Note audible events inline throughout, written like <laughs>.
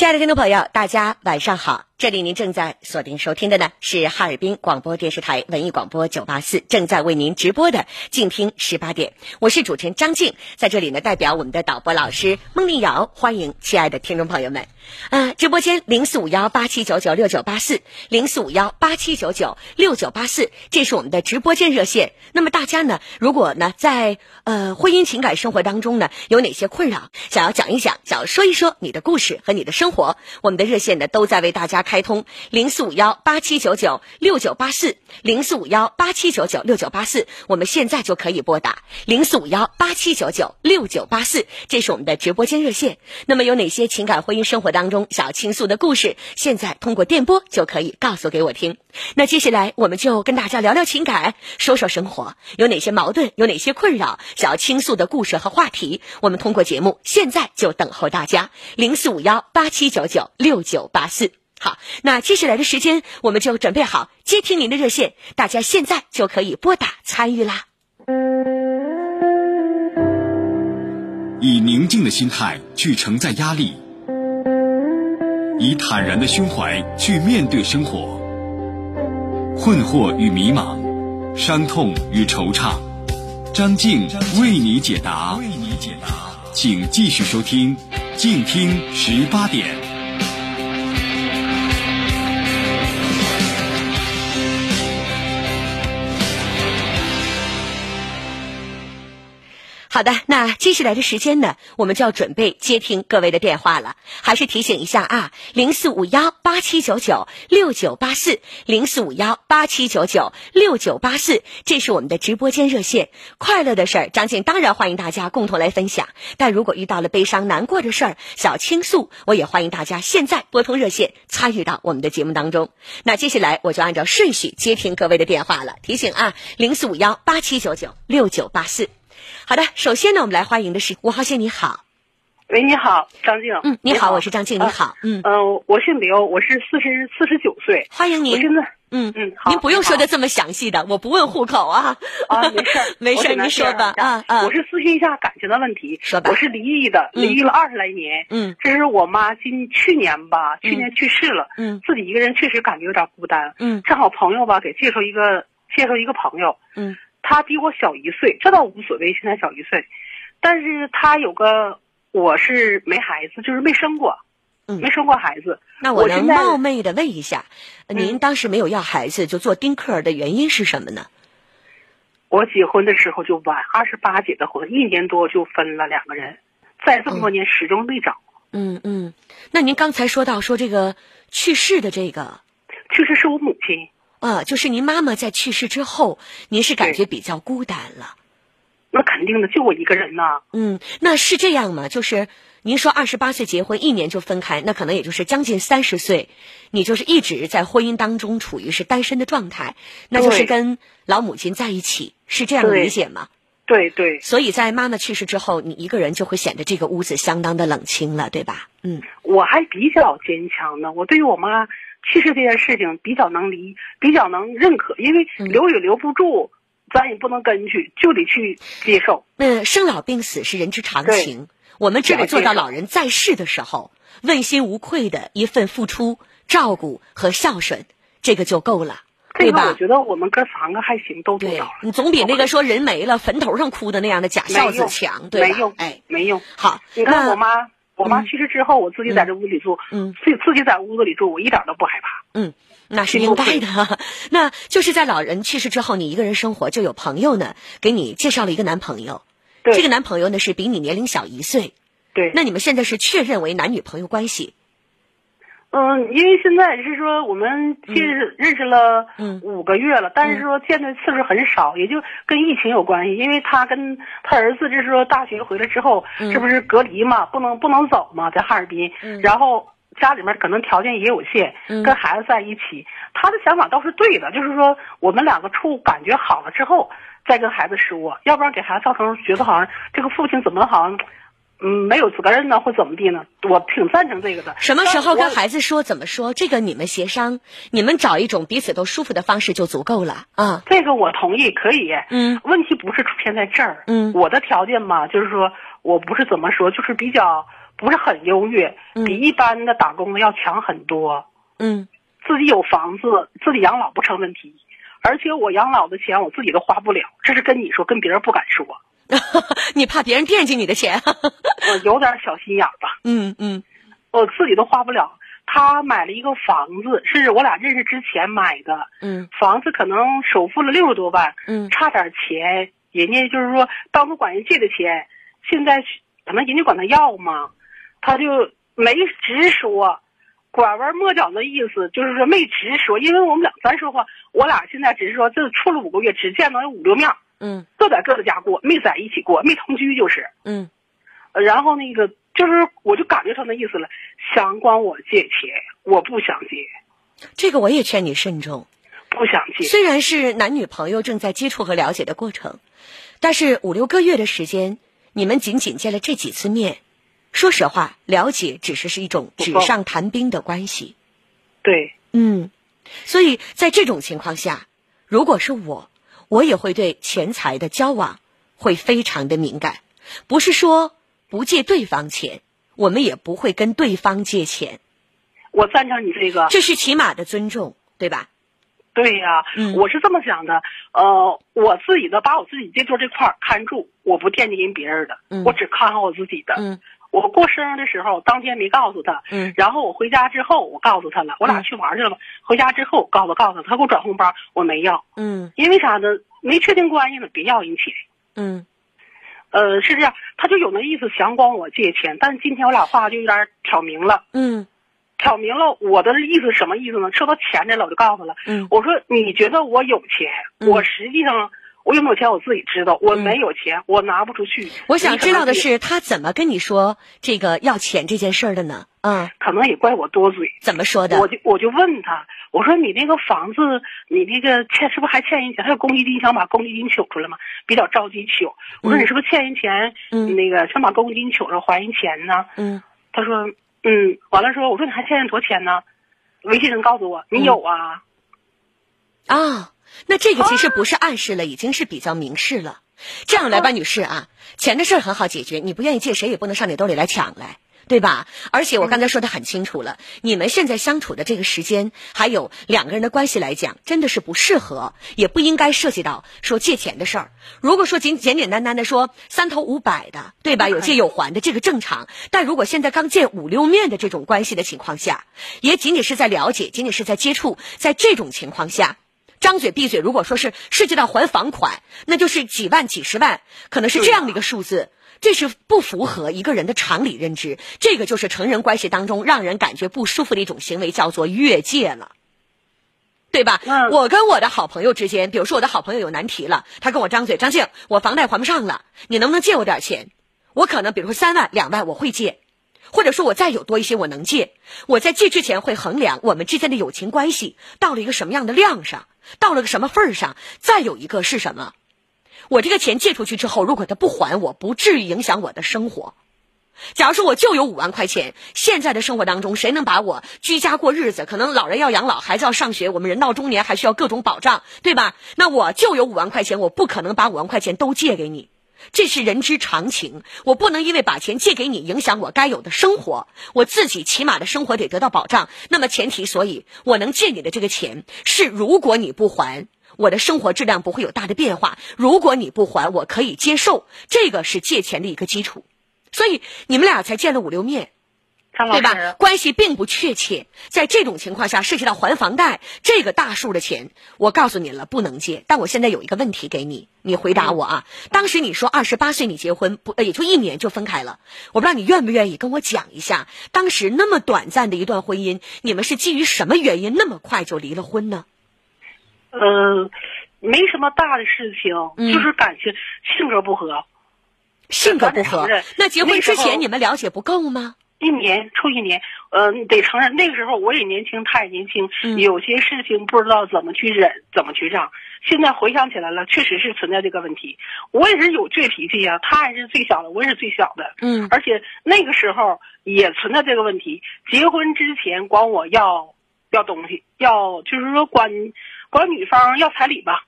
亲爱的听众朋友，大家晚上好！这里您正在锁定收听的呢是哈尔滨广播电视台文艺广播九八四正在为您直播的静听十八点，我是主持人张静，在这里呢代表我们的导播老师孟丽瑶，欢迎亲爱的听众朋友们。呃，直播间零四五幺八七九九六九八四零四五幺八七九九六九八四，这是我们的直播间热线。那么大家呢，如果呢在呃婚姻情感生活当中呢有哪些困扰，想要讲一讲，想要说一说你的故事和你的生活，我们的热线呢都在为大家开通零四五幺八七九九六九八四零四五幺八七九九六九八四，我们现在就可以拨打零四五幺八七九九六九八四，这是我们的直播间热线。那么有哪些情感婚姻生活当中想要倾诉的故事，现在通过电波就可以告诉给我听。那接下来我们就跟大家聊聊情感，说说生活，有哪些矛盾，有哪些困扰，想要倾诉的故事和话题，我们通过节目现在就等候大家零四五幺八七九九六九八四。好，那接下来的时间我们就准备好接听您的热线，大家现在就可以拨打参与啦。以宁静的心态去承载压力，以坦然的胸怀去面对生活。困惑与迷茫，伤痛与惆怅，张静为你解答。为你解答，请继续收听，静听十八点。好的，那接下来的时间呢，我们就要准备接听各位的电话了。还是提醒一下啊，零四五幺八七九九六九八四，零四五幺八七九九六九八四，这是我们的直播间热线。快乐的事儿，张静当然欢迎大家共同来分享。但如果遇到了悲伤难过的事儿，想倾诉，我也欢迎大家现在拨通热线参与到我们的节目当中。那接下来我就按照顺序接听各位的电话了。提醒啊，零四五幺八七九九六九八四。好的，首先呢，我们来欢迎的是吴浩宪，你好。喂，你好，张静。嗯，你好，我是张静，你好。嗯嗯，我姓刘，我是四十四十九岁。欢迎您。我现在，嗯嗯，好。您不用说的这么详细的，我不问户口啊。啊，没事 <laughs> 没事您说吧。啊啊。我是咨询一下感情的问题。说吧。我是离异的，离异了二十来年。嗯。这是我妈今去年吧，去年去世了。嗯。自己一个人确实感觉有点孤单。嗯。正好朋友吧，给介绍一个，介绍一个朋友。嗯。他比我小一岁，这倒无所谓，现在小一岁。但是他有个，我是没孩子，就是没生过，嗯，没生过孩子。那我能冒昧的问一下，您当时没有要孩子就做丁克的原因是什么呢？我结婚的时候就晚，二十八结的婚，一年多就分了两个人，在这么多年始终没找。嗯嗯，那您刚才说到说这个去世的这个，去世是我母亲啊，就是您妈妈在去世之后，您是感觉比较孤单了。那肯定的，就我一个人呢。嗯，那是这样吗？就是您说二十八岁结婚，一年就分开，那可能也就是将近三十岁，你就是一直在婚姻当中处于是单身的状态，那就是跟老母亲在一起，是这样理解吗？对对。所以在妈妈去世之后，你一个人就会显得这个屋子相当的冷清了，对吧？嗯。我还比较坚强呢，我对于我妈去世这件事情比较能理，比较能认可，因为留也留不住。咱也不能跟去，就得去接受。那，生老病死是人之常情，我们只要做到老人在世的时候问心无愧的一份付出、照顾和孝顺，这个就够了，对吧？我觉得我们哥三个还行，都做到了。你总比那个说人没了坟头上哭的那样的假孝子强，对吧？没用，哎，没用。好，你看我妈，我妈去世之后，我自己在这屋里住，嗯，自自己在屋子里住，我一点都不害怕。嗯。那是应该的，<laughs> 那就是在老人去世之后，你一个人生活，就有朋友呢给你介绍了一个男朋友，对这个男朋友呢是比你年龄小一岁，对，那你们现在是确认为男女朋友关系？嗯，因为现在是说我们其实认识了五个月了，但是说见的次数很少，也就跟疫情有关系，因为他跟他儿子就是说大学回来之后，这不是隔离嘛，不能不能走嘛，在哈尔滨，然后。家里面可能条件也有限，跟孩子在一起，他的想法倒是对的，就是说我们两个处感觉好了之后，再跟孩子说，要不然给孩子造成觉得好像这个父亲怎么好像，嗯，没有责任呢，或怎么地呢？我挺赞成这个的。什么时候跟孩子说？怎么说？这个你们协商，你们找一种彼此都舒服的方式就足够了啊。这个我同意，可以。嗯。问题不是出现在这儿。嗯。我的条件嘛，就是说我不是怎么说，就是比较。不是很优越，比一般的打工的要强很多。嗯，自己有房子，自己养老不成问题，而且我养老的钱我自己都花不了，这是跟你说，跟别人不敢说。<laughs> 你怕别人惦记你的钱？<laughs> 我有点小心眼吧。嗯嗯，我自己都花不了。他买了一个房子，是我俩认识之前买的。嗯，房子可能首付了六十多万。嗯，差点钱，人家就是说当初管人借的钱，现在可能人家管他要嘛，他就没直说，拐弯抹角的意思就是说没直说，因为我们俩咱说话，我俩现在只是说这处了五个月，只见到有五六面。嗯，各在各的家过，没在一起过，没同居就是。嗯，然后那个就是，我就感觉他那意思了，想管我借钱，我不想借。这个我也劝你慎重，不想借。虽然是男女朋友正在接触和了解的过程，但是五六个月的时间，你们仅仅见了这几次面，说实话，了解只是是一种纸上谈兵的关系。对，嗯，所以在这种情况下，如果是我。我也会对钱财的交往会非常的敏感，不是说不借对方钱，我们也不会跟对方借钱。我赞成你这个，这是起码的尊重，对吧？对呀，我是这么想的。呃，我自己的把我自己这桌这块看住，我不惦记人别人的，我只看好我自己的。嗯。我过生日的时候，当天没告诉他。嗯。然后我回家之后，我告诉他了。我俩去玩去了嘛。回家之后，告诉告诉他，他给我转红包，我没要。嗯。因为啥呢？没确定关系呢，别要人钱。嗯。呃，是这样，他就有那意思，想管我借钱。但是今天我俩话就有点挑明了。嗯。挑明了我的意思什么意思呢？说到钱这了，我就告诉他了。嗯。我说你觉得我有钱，我实际上。我有没有钱我自己知道，我没有钱，我拿不出去。我想知道的是，他怎么跟你说这个要钱这件事儿的呢？嗯，可能也怪我多嘴。怎么说的？我就我就问他，我说你那个房子，你那个欠是不是还欠人钱？还有公积金，想把公积金取出来吗？比较着急取。我说你是不是欠人钱？嗯，那个想把公积金取出来还人钱呢？嗯，他说嗯，完了说我说你还欠人多少钱呢？微信人告诉我你有啊。啊。那这个其实不是暗示了，已经是比较明示了。这样来吧，女士啊，钱的事儿很好解决，你不愿意借，谁也不能上你兜里来抢来，对吧？而且我刚才说的很清楚了，你们现在相处的这个时间，还有两个人的关系来讲，真的是不适合，也不应该涉及到说借钱的事儿。如果说简简简单单的说三头五百的，对吧？有借有还的，这个正常。但如果现在刚见五六面的这种关系的情况下，也仅仅是在了解，仅仅是在接触，在这种情况下。张嘴闭嘴，如果说是涉及到还房款，那就是几万、几十万，可能是这样的一个数字，这是不符合一个人的常理认知。这个就是成人关系当中让人感觉不舒服的一种行为，叫做越界了，对吧？我跟我的好朋友之间，比如说我的好朋友有难题了，他跟我张嘴：“张静，我房贷还不上了，你能不能借我点钱？”我可能比如说三万、两万，我会借。或者说，我再有多一些，我能借。我在借之前会衡量我们之间的友情关系到了一个什么样的量上，到了个什么份儿上。再有一个是什么？我这个钱借出去之后，如果他不还我，不至于影响我的生活。假如说我就有五万块钱，现在的生活当中，谁能把我居家过日子？可能老人要养老，孩子要上学，我们人到中年还需要各种保障，对吧？那我就有五万块钱，我不可能把五万块钱都借给你。这是人之常情，我不能因为把钱借给你，影响我该有的生活。我自己起码的生活得得到保障。那么前提，所以我能借你的这个钱，是如果你不还，我的生活质量不会有大的变化。如果你不还，我可以接受。这个是借钱的一个基础。所以你们俩才见了五六面。对吧？关系并不确切，在这种情况下涉及到还房贷这个大数的钱，我告诉你了，不能借。但我现在有一个问题给你，你回答我啊。当时你说二十八岁你结婚，不也就一年就分开了？我不知道你愿不愿意跟我讲一下，当时那么短暂的一段婚姻，你们是基于什么原因那么快就离了婚呢？呃，没什么大的事情，就是感情性格不合，性格不合。那结婚之前你们了解不够吗？一年处一年，呃，得承认那个时候我也年轻，他也年轻，有些事情不知道怎么去忍，怎么去让。现在回想起来了，确实是存在这个问题。我也是有倔脾气呀，他还是最小的，我也是最小的。嗯，而且那个时候也存在这个问题。结婚之前管我要要东西，要就是说管管女方要彩礼吧。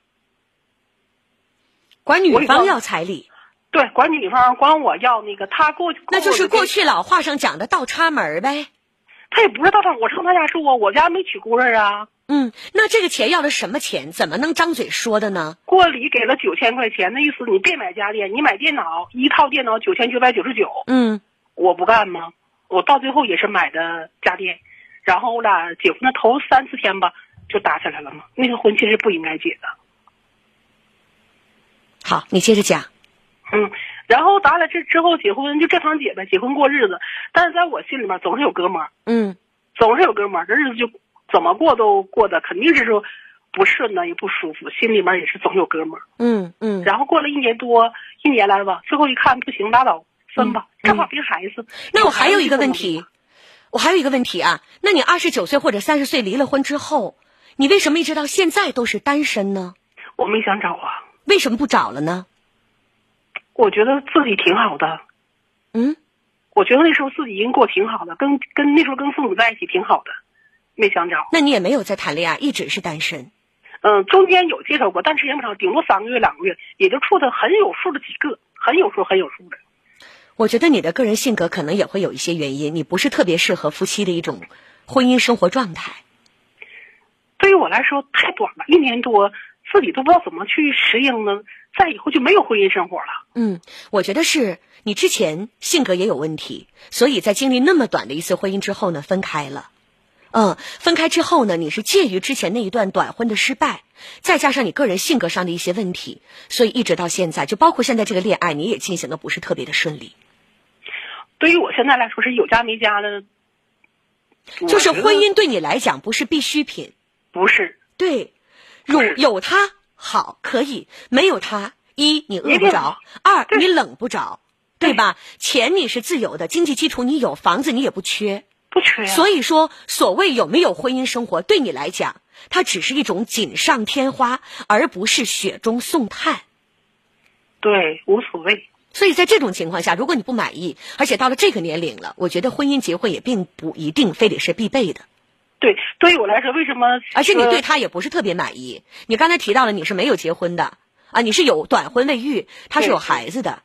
管女方要彩礼。对，管女方管我要那个，他过那就是过去老话上讲的倒插门呗。他也不是倒插，我上他家住啊，我家没娶姑爷啊。嗯，那这个钱要的什么钱？怎么能张嘴说的呢？过礼给了九千块钱，那意思你别买家电，你买电脑，一套电脑九千九百九十九。嗯，我不干吗？我到最后也是买的家电，然后我俩结婚的头三四天吧，就打起来了嘛。那个婚其实不应该结的。好，你接着讲。嗯，然后咱俩这之后结婚就正常结呗，结婚过日子，但是在我心里面总是有哥们儿。嗯，总是有哥们儿，这日子就怎么过都过得肯定是说不顺呢，也不舒服，心里面也是总有哥们儿。嗯嗯。然后过了一年多，一年来了吧，最后一看不行，拉倒，分吧，正好别孩子。那我还有一个问题，我还有一个问题啊，那你二十九岁或者三十岁离了婚之后，你为什么一直到现在都是单身呢？我没想找啊。为什么不找了呢？我觉得自己挺好的。嗯，我觉得那时候自己已经过挺好的，跟跟那时候跟父母在一起挺好的，没想找。那你也没有在谈恋爱，一直是单身。嗯，中间有介绍过，但时间不长，顶多三个月、两个月，也就处的很有数的几个，很有数、很有数的。我觉得你的个人性格可能也会有一些原因，你不是特别适合夫妻的一种婚姻生活状态。对于我来说太短了，一年多。自己都不知道怎么去适应呢，再以后就没有婚姻生活了。嗯，我觉得是你之前性格也有问题，所以在经历那么短的一次婚姻之后呢，分开了。嗯，分开之后呢，你是介于之前那一段短婚的失败，再加上你个人性格上的一些问题，所以一直到现在，就包括现在这个恋爱，你也进行的不是特别的顺利。对于我现在来说是有家没家的，就是婚姻对你来讲不是必需品，不是对。有有他好可以，没有他一你饿不着，二你冷不着，对吧？钱你是自由的，经济基础你有，房子你也不缺，不缺。所以说，所谓有没有婚姻生活，对你来讲，它只是一种锦上添花，而不是雪中送炭。对，无所谓。所以在这种情况下，如果你不满意，而且到了这个年龄了，我觉得婚姻结婚也并不一定非得是必备的。对，对于我来说，为什么？而且你对他也不是特别满意。你刚才提到了你是没有结婚的啊，你是有短婚未育，他是有孩子的。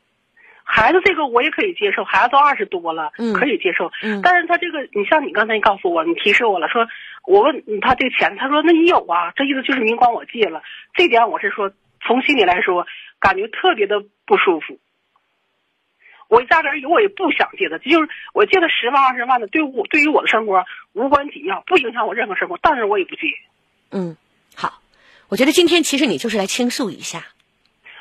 孩子这个我也可以接受，孩子都二十多了，可以接受。嗯。但是他这个，你像你刚才告诉我，你提示我了，说我问他这个钱，他说那你有啊？这意思就是您管我借了。这点我是说，从心里来说，感觉特别的不舒服。我压根儿有，我也不想借他，就是我借他十万二十万的，对我对于我的生活无关紧要，不影响我任何生活，但是我也不借。嗯，好，我觉得今天其实你就是来倾诉一下。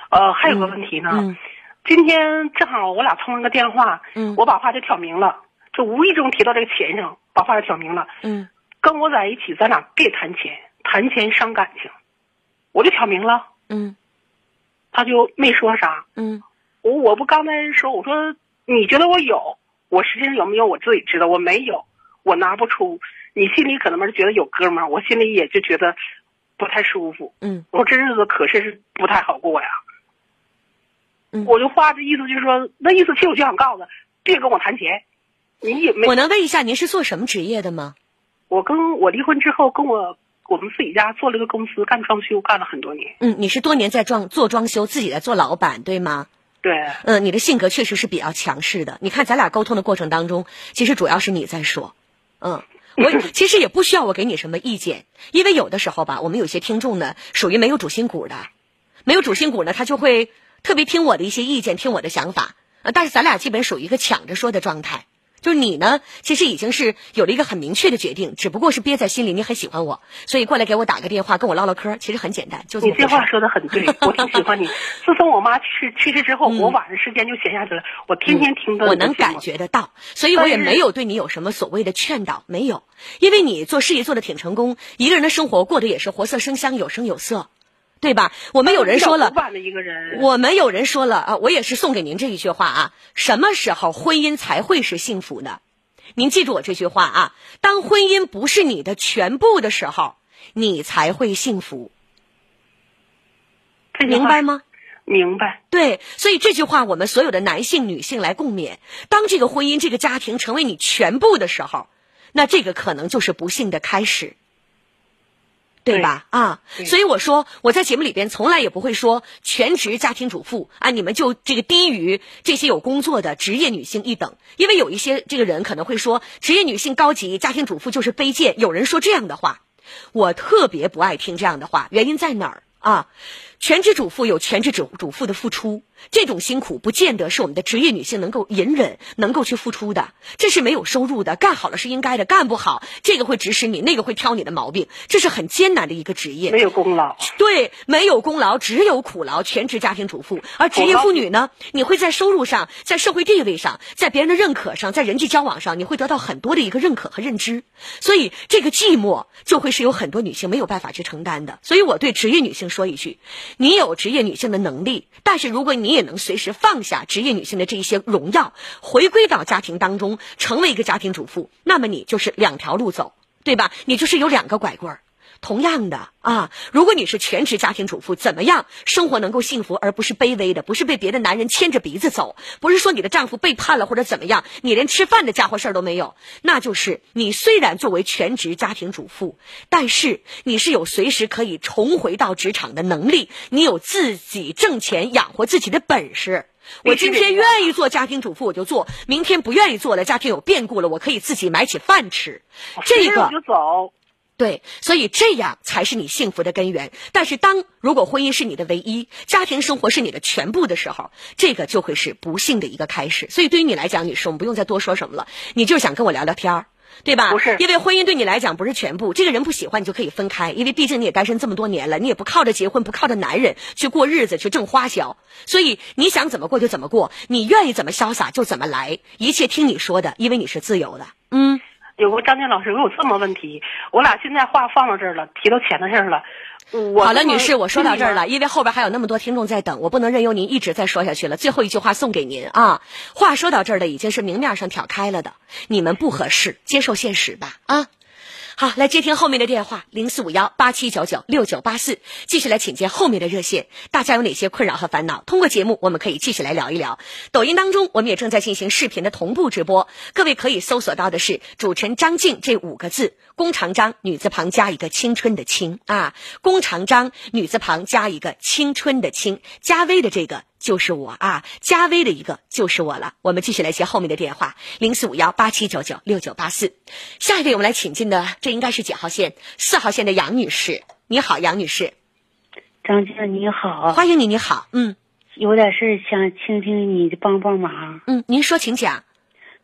呃，还有个问题呢，今天正好我俩通了个电话，嗯，我把话就挑明了，就无意中提到这个钱上，把话就挑明了，嗯，跟我在一起，咱俩别谈钱，谈钱伤感情，我就挑明了，嗯，他就没说啥，嗯。我我不刚才说，我说你觉得我有，我实际上有没有我自己知道，我没有，我拿不出。你心里可能是觉得有哥们儿，我心里也就觉得不太舒服。嗯，我这日子可是是不太好过呀。嗯，我就话的意思就是说，那意思其实我就想告诉他，别跟我谈钱。你也没我能问一下您是做什么职业的吗？我跟我离婚之后，跟我我们自己家做了个公司干装修，干了很多年。嗯，你是多年在装做装修，自己在做老板，对吗？对，嗯，你的性格确实是比较强势的。你看，咱俩沟通的过程当中，其实主要是你在说，嗯，我 <laughs> 其实也不需要我给你什么意见，因为有的时候吧，我们有些听众呢，属于没有主心骨的，没有主心骨呢，他就会特别听我的一些意见，听我的想法，呃，但是咱俩基本属于一个抢着说的状态。就是你呢，其实已经是有了一个很明确的决定，只不过是憋在心里。你很喜欢我，所以过来给我打个电话，跟我唠唠嗑。其实很简单，就你这话说的很对，我挺喜欢你。<laughs> 自从我妈去世去世之后，我晚上时间就闲下去了，我天天听的。我能感觉得到，所以我也没有对你有什么所谓的劝导，没有，因为你做事业做的挺成功，一个人的生活过得也是活色生香，有声有色。对吧？我们有人说了，我们有人说了啊，我也是送给您这一句话啊：什么时候婚姻才会是幸福呢？您记住我这句话啊，当婚姻不是你的全部的时候，你才会幸福。明白吗？明白。对，所以这句话我们所有的男性、女性来共勉：当这个婚姻、这个家庭成为你全部的时候，那这个可能就是不幸的开始。对吧？啊，所以我说我在节目里边从来也不会说全职家庭主妇啊，你们就这个低于这些有工作的职业女性一等，因为有一些这个人可能会说职业女性高级，家庭主妇就是卑贱。有人说这样的话，我特别不爱听这样的话，原因在哪儿啊？全职主妇有全职主主妇的付出，这种辛苦不见得是我们的职业女性能够隐忍、能够去付出的。这是没有收入的，干好了是应该的，干不好这个会指使你，那个会挑你的毛病，这是很艰难的一个职业。没有功劳，对，没有功劳，只有苦劳。全职家庭主妇，而职业妇女呢，你会在收入上、在社会地位上、在别人的认可上、在人际交往上，你会得到很多的一个认可和认知。所以这个寂寞就会是有很多女性没有办法去承担的。所以我对职业女性说一句。你有职业女性的能力，但是如果你你也能随时放下职业女性的这一些荣耀，回归到家庭当中，成为一个家庭主妇，那么你就是两条路走，对吧？你就是有两个拐棍儿。同样的啊，如果你是全职家庭主妇，怎么样生活能够幸福，而不是卑微的，不是被别的男人牵着鼻子走，不是说你的丈夫背叛了或者怎么样，你连吃饭的家伙事儿都没有，那就是你虽然作为全职家庭主妇，但是你是有随时可以重回到职场的能力，你有自己挣钱养活自己的本事。我今天愿意做家庭主妇，我就做；明天不愿意做了，家庭有变故了，我可以自己买起饭吃。这个就走。对，所以这样才是你幸福的根源。但是，当如果婚姻是你的唯一，家庭生活是你的全部的时候，这个就会是不幸的一个开始。所以，对于你来讲，女士，我们不用再多说什么了。你就是想跟我聊聊天儿，对吧？不是，因为婚姻对你来讲不是全部。这个人不喜欢你就可以分开，因为毕竟你也单身这么多年了，你也不靠着结婚，不靠着男人去过日子去挣花销。所以，你想怎么过就怎么过，你愿意怎么潇洒就怎么来，一切听你说的，因为你是自由的。嗯。有个张静老师，我有这么问题，我俩现在话放到这儿了，提到钱的事儿了。好了，女士，我说到这儿了，因为后边还有那么多听众在等，我不能任由您一直再说下去了。最后一句话送给您啊，话说到这儿了，已经是明面上挑开了的，你们不合适，接受现实吧啊。好，来接听后面的电话，零四五幺八七九九六九八四，继续来请接后面的热线。大家有哪些困扰和烦恼？通过节目，我们可以继续来聊一聊。抖音当中，我们也正在进行视频的同步直播，各位可以搜索到的是“主持人张静”这五个字，弓长张女字旁加一个青春的青啊，弓长张女字旁加一个青春的青，加微的这个。就是我啊，加微的一个就是我了。我们继续来接后面的电话，零四五幺八七九九六九八四。下一位我们来请进的，这应该是几号线？四号线的杨女士，你好，杨女士。张静你好，欢迎你，你好，嗯，有点事想听听你的帮帮忙。嗯，您说，请讲。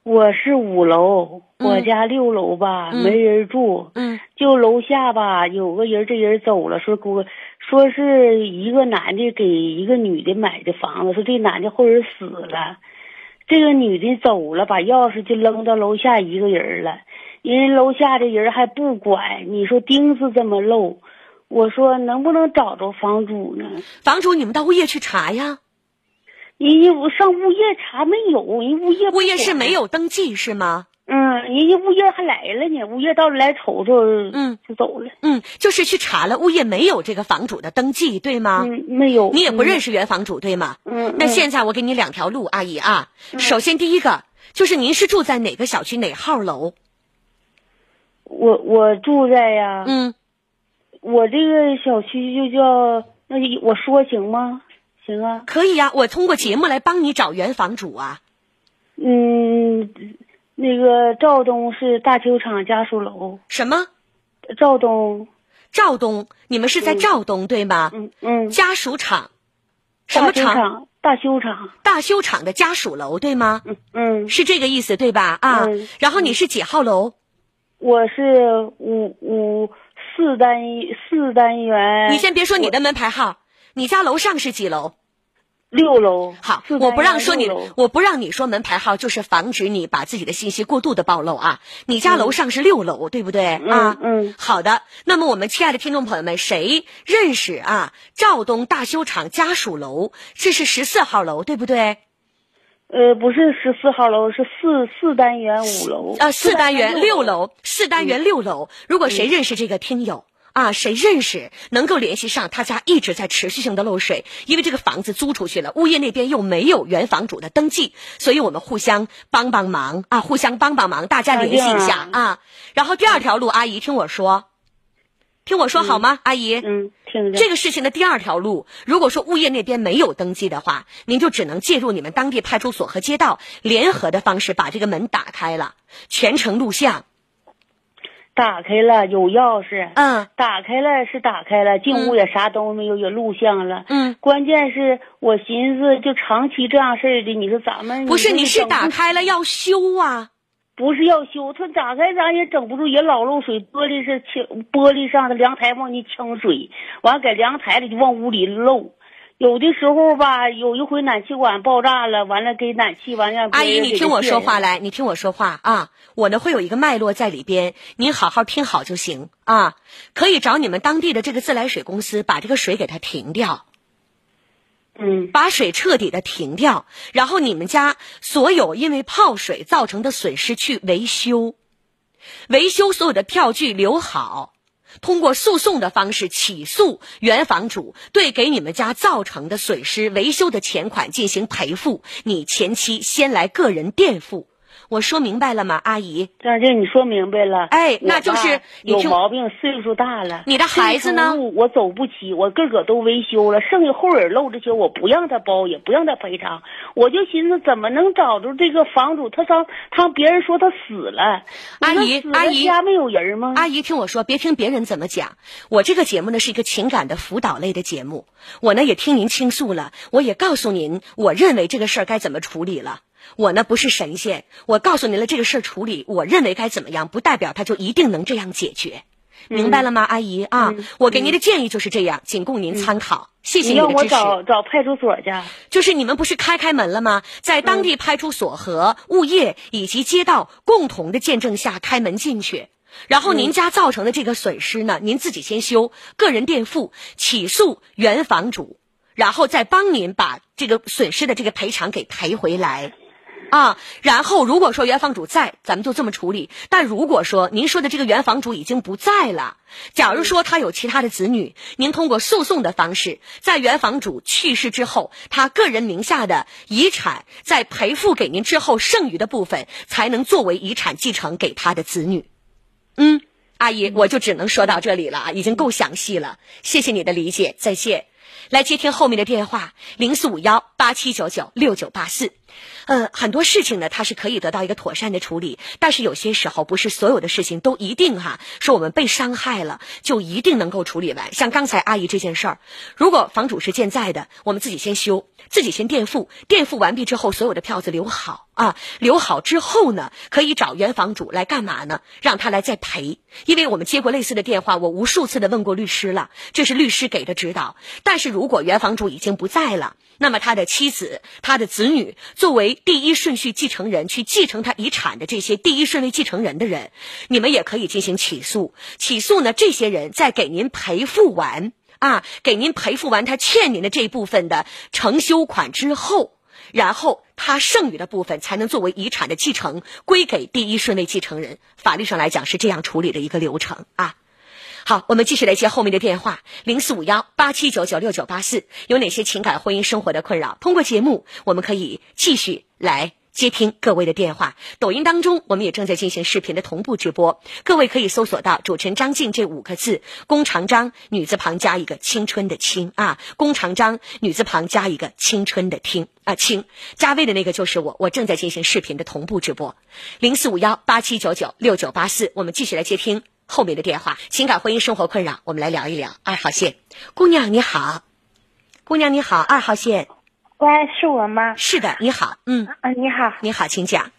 我是五楼，我家六楼吧，没人住。嗯，就楼下吧，有个人，这人走了，说给我。说是一个男的给一个女的买的房子，说这男的后人死了，这个女的走了，把钥匙就扔到楼下一个人了，人楼下的人还不管，你说钉子这么漏，我说能不能找着房主呢？房主，你们到物业去查呀。人家我上物业查没有，人物业物业是没有登记是吗？嗯，人家物业还来了呢，物业到了来瞅瞅，嗯，就走了。嗯，就是去查了，物业没有这个房主的登记，对吗？嗯，没有。你也不认识原房主，对吗？嗯。那现在我给你两条路，阿姨啊。首先第一个就是您是住在哪个小区哪号楼？我我住在呀。嗯。我这个小区就叫那我说行吗？行啊。可以呀，我通过节目来帮你找原房主啊。嗯。那个赵东是大球场家属楼。什么？赵东，赵东，你们是在赵东对吗？嗯嗯。家属厂，什么厂？大修厂。大修厂的家属楼对吗？嗯嗯。是这个意思对吧？啊。然后你是几号楼？我是五五四单四单元。你先别说你的门牌号，你家楼上是几楼？六楼好，我不让说你，我不让你说门牌号，就是防止你把自己的信息过度的暴露啊。你家楼上是六楼，对不对啊？嗯，好的。那么我们亲爱的听众朋友们，谁认识啊？赵东大修厂家属楼，这是十四号楼，对不对？呃，不是十四号楼，是四四单元五楼。啊，四单元六楼，四单元六楼。如果谁认识这个听友？啊，谁认识能够联系上？他家一直在持续性的漏水，因为这个房子租出去了，物业那边又没有原房主的登记，所以我们互相帮帮忙啊，互相帮帮忙，大家联系一下啊。然后第二条路，阿姨听我说，听我说好吗，阿姨？嗯，听着。这个事情的第二条路，如果说物业那边没有登记的话，您就只能借助你们当地派出所和街道联合的方式把这个门打开了，全程录像。打开了，有钥匙。嗯，打开了是打开了，进屋也啥都没有，有录像了。嗯，关键是我寻思，就长期这样事儿的，你说咱们不是你是打开了要修啊？不是要修，它打开咱也整不住，也老漏水，玻璃是清，玻璃上的凉台往里呛水，完搁凉台里就往屋里漏。有的时候吧，有一回暖气管爆炸了，完了给暖气完了阿姨，你听我说话来，你听我说话啊！我呢会有一个脉络在里边，您好好听好就行啊。可以找你们当地的这个自来水公司把这个水给它停掉，嗯把水彻底的停掉，然后你们家所有因为泡水造成的损失去维修，维修所有的票据留好，通过诉讼的方式起诉原房主，对给你们家造成的损失维修的钱款进行赔付，你前期先来个人垫付。我说明白了吗，阿姨？张静你说明白了，哎那就是你有毛病，岁数大了。你的孩子呢我走不起，我个个都维修了，剩下后耳漏这些我不让他包，也不让他赔偿。我就寻思怎么能找着这个房主？他上他别人说他死了，阿姨阿姨家没有人吗？阿姨，听我说，别听别人怎么讲。我这个节目呢是一个情感的辅导类的节目，我呢也听您倾诉了，我也告诉您，我认为这个事儿该怎么处理了。我呢不是神仙，我告诉您了这个事儿处理，我认为该怎么样，不代表他就一定能这样解决，明白了吗，阿姨啊？我给您的建议就是这样，仅供您参考。谢谢你让我您的支持。找找派出所去。就是你们不是开开门了吗？在当地派出所和物业以及街道共同的见证下开门进去。然后您家造成的这个损失呢，您自己先修，个人垫付，起诉原房主，然后再帮您把这个损失的这个赔偿给赔回来。啊，然后如果说原房主在，咱们就这么处理。但如果说您说的这个原房主已经不在了，假如说他有其他的子女，您通过诉讼的方式，在原房主去世之后，他个人名下的遗产在赔付给您之后，剩余的部分才能作为遗产继承给他的子女。嗯，阿姨，我就只能说到这里了啊，已经够详细了，谢谢你的理解，再见。来接听后面的电话，零四五幺八七九九六九八四。呃，很多事情呢，它是可以得到一个妥善的处理，但是有些时候不是所有的事情都一定哈，说我们被伤害了就一定能够处理完。像刚才阿姨这件事儿，如果房主是健在的，我们自己先修，自己先垫付，垫付完毕之后，所有的票子留好啊，留好之后呢，可以找原房主来干嘛呢？让他来再赔，因为我们接过类似的电话，我无数次的问过律师了，这是律师给的指导。但是如果原房主已经不在了，那么他的妻子、他的子女作为第一顺序继承人去继承他遗产的这些第一顺位继承人的人，你们也可以进行起诉。起诉呢，这些人在给您赔付完啊，给您赔付完他欠您的这部分的承修款之后。然后他剩余的部分才能作为遗产的继承归给第一顺位继承人。法律上来讲是这样处理的一个流程啊。好，我们继续来接后面的电话，零四五幺八七九九六九八四。有哪些情感婚姻生活的困扰？通过节目，我们可以继续来接听各位的电话。抖音当中，我们也正在进行视频的同步直播，各位可以搜索到主持人张静这五个字，弓长张，女字旁加一个青春的青啊，弓长张，女字旁加一个青春的听啊青。加微的那个就是我，我正在进行视频的同步直播，零四五幺八七九九六九八四。我们继续来接听。后面的电话，情感婚姻生活困扰，我们来聊一聊。二号线，姑娘你好，姑娘你好，二号线，喂，是我吗？是的，你好，嗯，啊，你好，你好，请讲。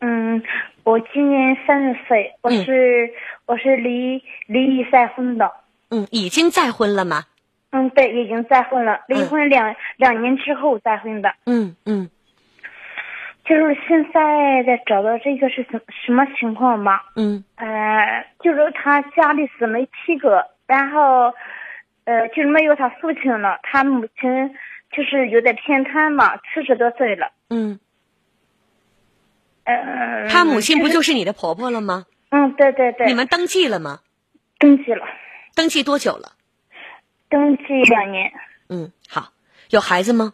嗯，我今年三十岁，我嗯是、我是离离异再婚的，嗯，已经再婚了吗？嗯，对，已经再婚了，离婚两、两年之后再婚的，嗯嗯就是现在在找到这个是什什么情况吗？嗯呃，就是他家里死了七个，然后，呃，就是没有他父亲了，他母亲就是有点偏瘫嘛，七十多岁了，嗯，呃，他母亲不就是你的婆婆了吗？嗯，对对对，你们登记了吗？登记了，登记多久了？登记两年。嗯，好，有孩子吗？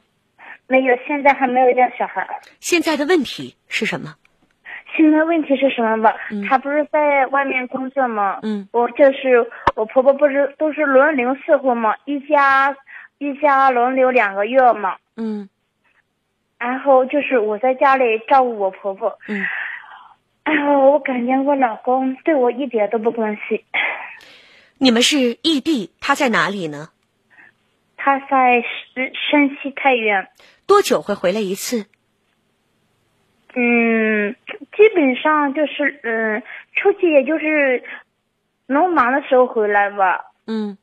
没有，现在还没有要小孩。现在的问题是什么？现在问题是什么吧？他不是在外面工作吗？嗯，我就是我婆婆不是都是轮流伺候吗？一家一家轮流两个月嘛。嗯然后就是我在家里照顾我婆婆。嗯。然后我感觉我老公对我一点都不关心。你们是异地，他在哪里呢？他在山山西太原。多久会回来一次？嗯，基本上就是嗯，出去也就是农忙的时候回来吧。嗯，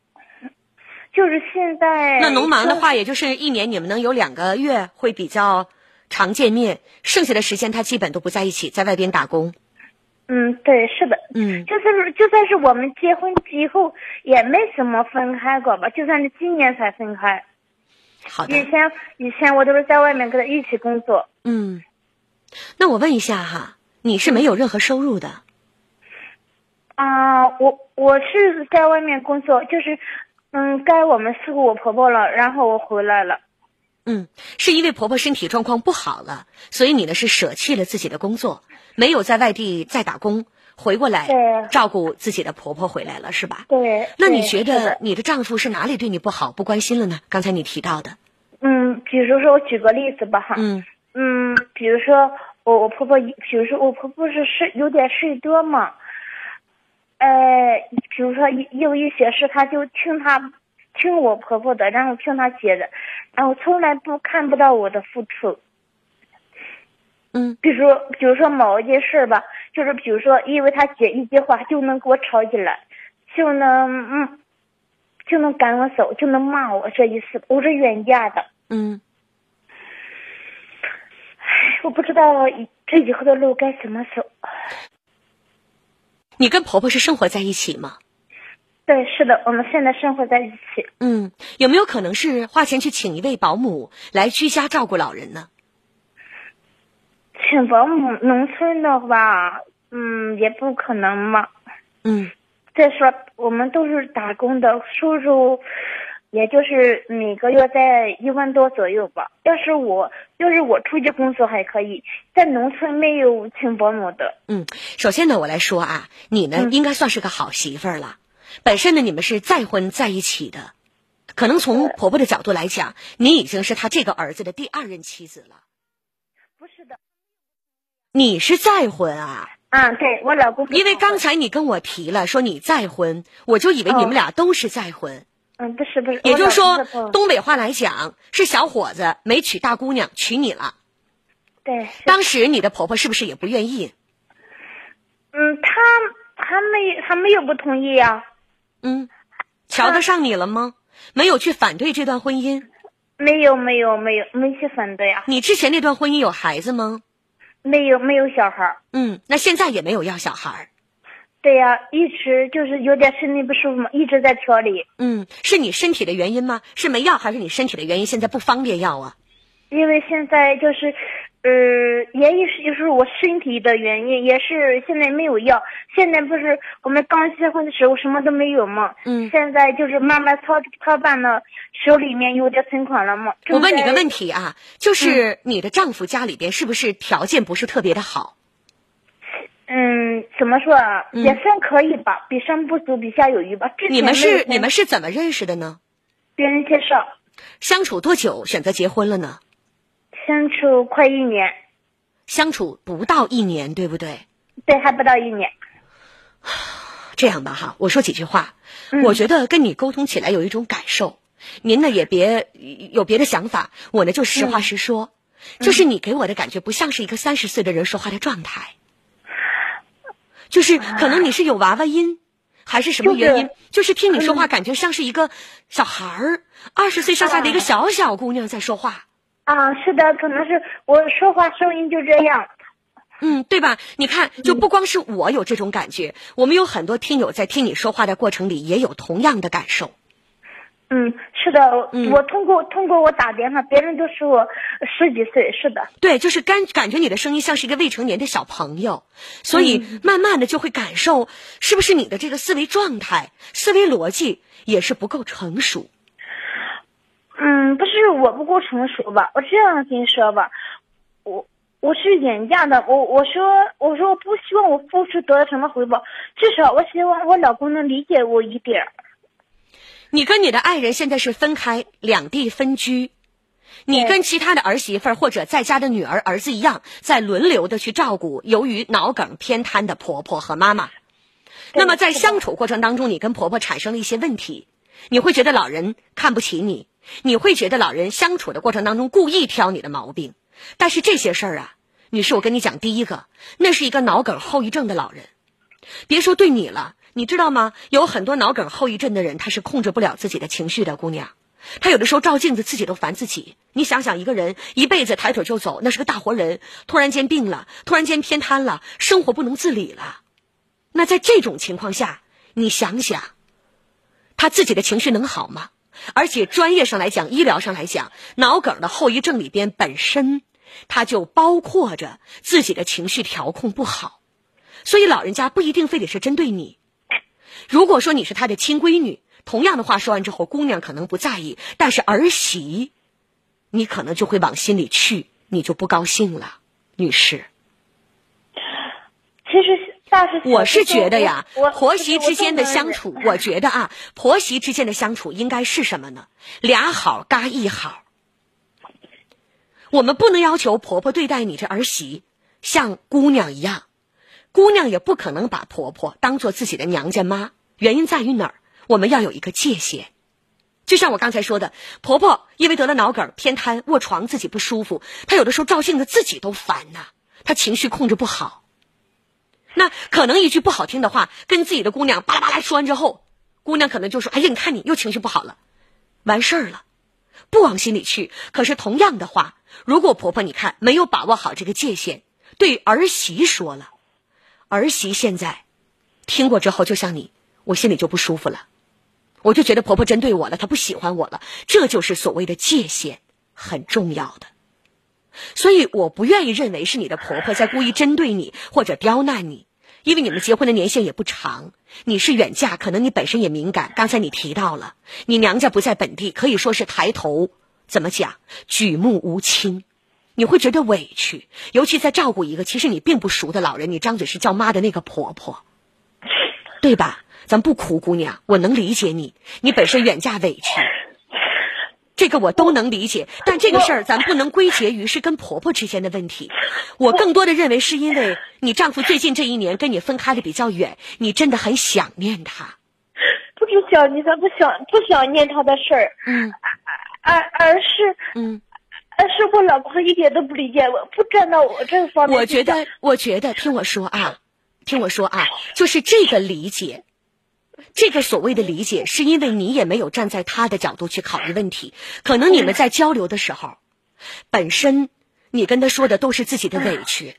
就是现在。那农忙的话，也就是一年你们能有两个月会比较常见面，剩下的时间他基本都不在一起，在外边打工。嗯，对，是的。嗯，就是就算是我们结婚以后也没什么分开过吧，就算是今年才分开。好的。以前以前我都是在外面跟他一起工作。嗯，那我问一下哈，你是没有任何收入的？啊，我我是在外面工作，就是嗯，该我们伺候我婆婆了，然后我回来了。嗯，是因为婆婆身体状况不好了，所以你呢是舍弃了自己的工作，没有在外地再打工，回过来照顾自己的婆婆回来了，是吧？对。那你觉得你的丈夫是哪里对你不好、不关心了呢？刚才你提到的。嗯，比如说我举个例子吧哈。嗯。嗯，比如说我我婆婆，比如说我婆婆是睡有点睡多嘛，呃，比如说有一些事，她就听她。听我婆婆的，然后听她姐的，然后从来不看不到我的付出。嗯，比如说，比如说某一件事吧，就是比如说，因为他姐一句话就能给我吵起来，就能嗯，就能赶我走，就能骂我这一次，我是远嫁的。嗯。唉，我不知道这以后的路该怎么走。你跟婆婆是生活在一起吗？对，是的，我们现在生活在一起。嗯，有没有可能是花钱去请一位保姆来居家照顾老人呢？请保姆，农村的话，嗯，也不可能嘛。嗯。再说，我们都是打工的，收入也就是每个月在一万多左右吧。要是我，要是我出去工作还可以，在农村没有请保姆的。嗯，首先呢，我来说啊，你呢应该算是个好媳妇儿了。本身呢，你们是再婚在一起的，可能从婆婆的角度来讲，你已经是他这个儿子的第二任妻子了。你是再婚啊？嗯，对我老公。因为刚才你跟我提了说你再婚，我就以为你们俩都是再婚。嗯，不是不是。也就是说，东北话来讲，是小伙子没娶大姑娘，娶你了。对。当时你的婆婆是不是也不愿意？嗯，她还没他没有不同意呀。嗯，瞧得上你了吗？没有去反对这段婚姻？没有，没有，没有，没去反对啊。你之前那段婚姻有孩子吗？没有，没有小孩。嗯，那现在也没有要小孩。对呀，一直就是有点身体不舒服嘛，一直在调理。嗯，是你身体的原因吗？是没要，还是你身体的原因？现在不方便要啊？因为现在就是。呃，原因是就是我身体的原因，也是现在没有药。现在不是我们刚结婚的时候什么都没有嘛，嗯，现在就是慢慢操操办了，手里面有点存款了嘛。我问你个问题啊，就是你的丈夫家里边是不是条件不是特别的好？嗯，怎么说啊？也算可以吧，比上不足，比下有余吧。你们是你们是怎么认识的呢？别人介绍。相处多久选择结婚了呢？相处快一年，相处不到一年，对不对？对，还不到一年。这样吧，哈，我说几句话。我觉得跟你沟通起来有一种感受，您呢也别有别的想法，我呢就实话实说，就是你给我的感觉不像是一个三十岁的人说话的状态，就是可能你是有娃娃音，还是什么原因？就是听你说话感觉像是一个小孩儿，二十岁上下的一个小小姑娘在说话。啊，是的，可能是我说话声音就这样，嗯，对吧？你看，就不光是我有这种感觉，我们有很多听友在听你说话的过程里也有同样的感受。嗯，是的，我通过通过我打电话，别人都说我十几岁，是的。对，就是感感觉你的声音像是一个未成年的小朋友，所以慢慢的就会感受，是不是你的这个思维状态、思维逻辑也是不够成熟。嗯，不是我不够成熟吧？我这样跟你说吧，我我是远嫁的，我我说我说我不希望我付出得到什么回报，至少我希望我老公能理解我一点儿。你跟你的爱人现在是分开两地分居，你跟其他的儿媳妇儿或者在家的女儿儿子一样，在轮流的去照顾由于脑梗偏瘫的婆婆和妈妈。那么在相处过程当中，你跟婆婆产生了一些问题，你会觉得老人看不起你，你会觉得老人相处的过程当中故意挑你的毛病。但是这些事儿啊，女士，我跟你讲，第一个，那是一个脑梗后遗症的老人，别说对你了，你知道吗？有很多脑梗后遗症的人，他是控制不了自己的情绪的。姑娘，他有的时候照镜子自己都烦自己。你想想，一个人一辈子抬腿就走，那是个大活人，突然间病了，突然间偏瘫了，生活不能自理了。那在这种情况下，你想想，他自己的情绪能好吗？而且专业上来讲，医疗上来讲，脑梗的后遗症里边本身。它就包括着自己的情绪调控不好，所以老人家不一定非得是针对你。如果说你是他的亲闺女，同样的话说完之后，姑娘可能不在意，但是儿媳，你可能就会往心里去，你就不高兴了，女士。其实我是觉得呀，婆媳之间的相处，我觉得啊，婆媳之间的相处应该是什么呢？俩好嘎一好。我们不能要求婆婆对待你这儿媳像姑娘一样，姑娘也不可能把婆婆当做自己的娘家妈。原因在于哪儿？我们要有一个界限。就像我刚才说的，婆婆因为得了脑梗偏瘫卧床自己不舒服，她有的时候照镜子自己都烦呐，她情绪控制不好。那可能一句不好听的话跟自己的姑娘巴拉巴拉说完之后，姑娘可能就说：“哎呀，你看你又情绪不好了，完事儿了。”不往心里去。可是同样的话，如果婆婆你看没有把握好这个界限，对儿媳说了，儿媳现在听过之后，就像你，我心里就不舒服了，我就觉得婆婆针对我了，她不喜欢我了。这就是所谓的界限，很重要的。所以我不愿意认为是你的婆婆在故意针对你或者刁难你。因为你们结婚的年限也不长，你是远嫁，可能你本身也敏感。刚才你提到了，你娘家不在本地，可以说是抬头怎么讲，举目无亲，你会觉得委屈。尤其在照顾一个其实你并不熟的老人，你张嘴是叫妈的那个婆婆，对吧？咱不哭，姑娘，我能理解你，你本身远嫁委屈。这个我都能理解，但这个事儿咱不能归结于是跟婆婆之间的问题。我更多的认为是因为你丈夫最近这一年跟你分开的比较远，你真的很想念他。不是想念他，不想不想念他的事儿，嗯，而而是嗯，而是我老公一点都不理解我，不站到我这方面。我觉得，我觉得，听我说啊，听我说啊，就是这个理解。这个所谓的理解，是因为你也没有站在他的角度去考虑问题。可能你们在交流的时候，本身你跟他说的都是自己的委屈、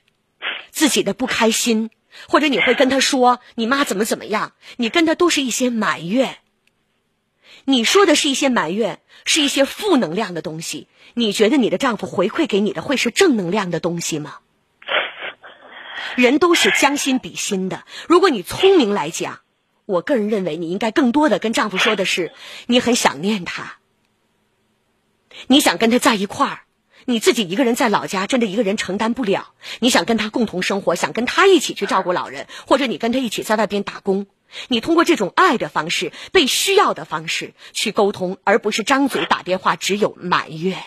自己的不开心，或者你会跟他说你妈怎么怎么样，你跟他都是一些埋怨。你说的是一些埋怨，是一些负能量的东西。你觉得你的丈夫回馈给你的会是正能量的东西吗？人都是将心比心的。如果你聪明来讲。我个人认为，你应该更多的跟丈夫说的是，你很想念他，你想跟他在一块儿，你自己一个人在老家，真的一个人承担不了，你想跟他共同生活，想跟他一起去照顾老人，或者你跟他一起在外边打工，你通过这种爱的方式、被需要的方式去沟通，而不是张嘴打电话只有埋怨，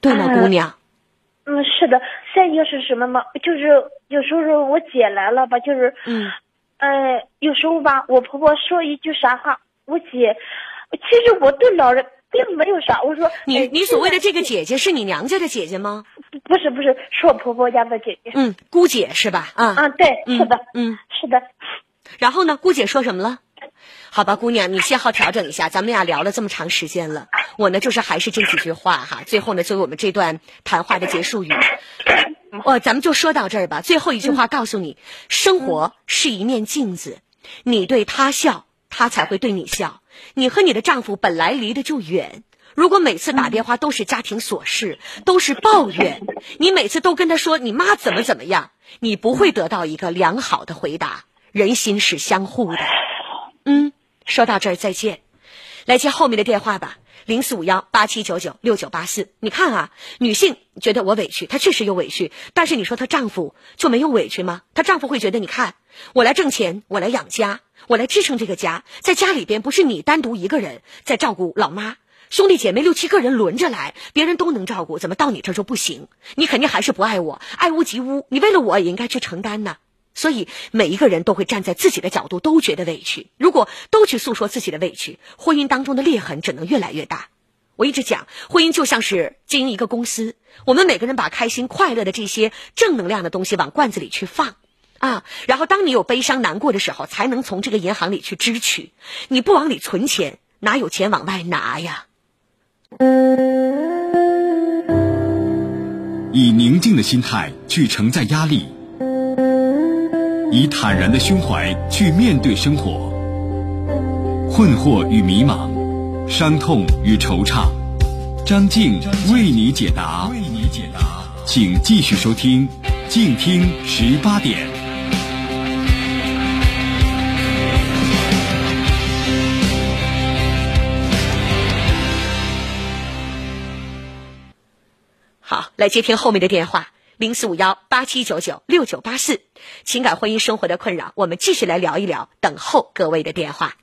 对吗，姑娘？嗯，是的。再一个是什么嘛，就是有时候我姐来了吧，就是，嗯，呃，有时候吧，我婆婆说一句啥话，我姐，其实我对老人并没有啥，我说你你所谓的这个姐姐是你娘家的姐姐吗？不是不是，是我婆婆家的姐姐。嗯，姑姐是吧？啊，嗯，对，是的，嗯，是的。然后呢，姑姐说什么了？好吧，姑娘，你信号调整一下。咱们俩聊了这么长时间了，我呢就是还是这几句话哈。最后呢，作为我们这段谈话的结束语，哦，咱们就说到这儿吧。最后一句话告诉你：生活是一面镜子，你对他笑，他才会对你笑。你和你的丈夫本来离得就远，如果每次打电话都是家庭琐事，都是抱怨，你每次都跟他说你妈怎么怎么样，你不会得到一个良好的回答。人心是相互的，嗯。说到这儿，再见。来接后面的电话吧。零四五幺八七九九六九八四。你看啊，女性觉得我委屈，她确实有委屈，但是你说她丈夫就没有委屈吗？她丈夫会觉得，你看我来挣钱，我来养家，我来支撑这个家，在家里边不是你单独一个人在照顾老妈。兄弟姐妹六七个人轮着来，别人都能照顾，怎么到你这儿就不行？你肯定还是不爱我，爱屋及乌。你为了我也应该去承担呢。所以每一个人都会站在自己的角度，都觉得委屈。如果都去诉说自己的委屈，婚姻当中的裂痕只能越来越大。我一直讲，婚姻就像是经营一个公司，我们每个人把开心、快乐的这些正能量的东西往罐子里去放，啊，然后当你有悲伤、难过的时候，才能从这个银行里去支取。你不往里存钱，哪有钱往外拿呀？以宁静的心态去承载压力，以坦然的胸怀去面对生活。困惑与迷茫，伤痛与惆怅，张静为你解答。为你解答，请继续收听，静听十八点。好来接听后面的电话，零四五幺八七九九六九八四，情感婚姻生活的困扰，我们继续来聊一聊。等候各位的电话。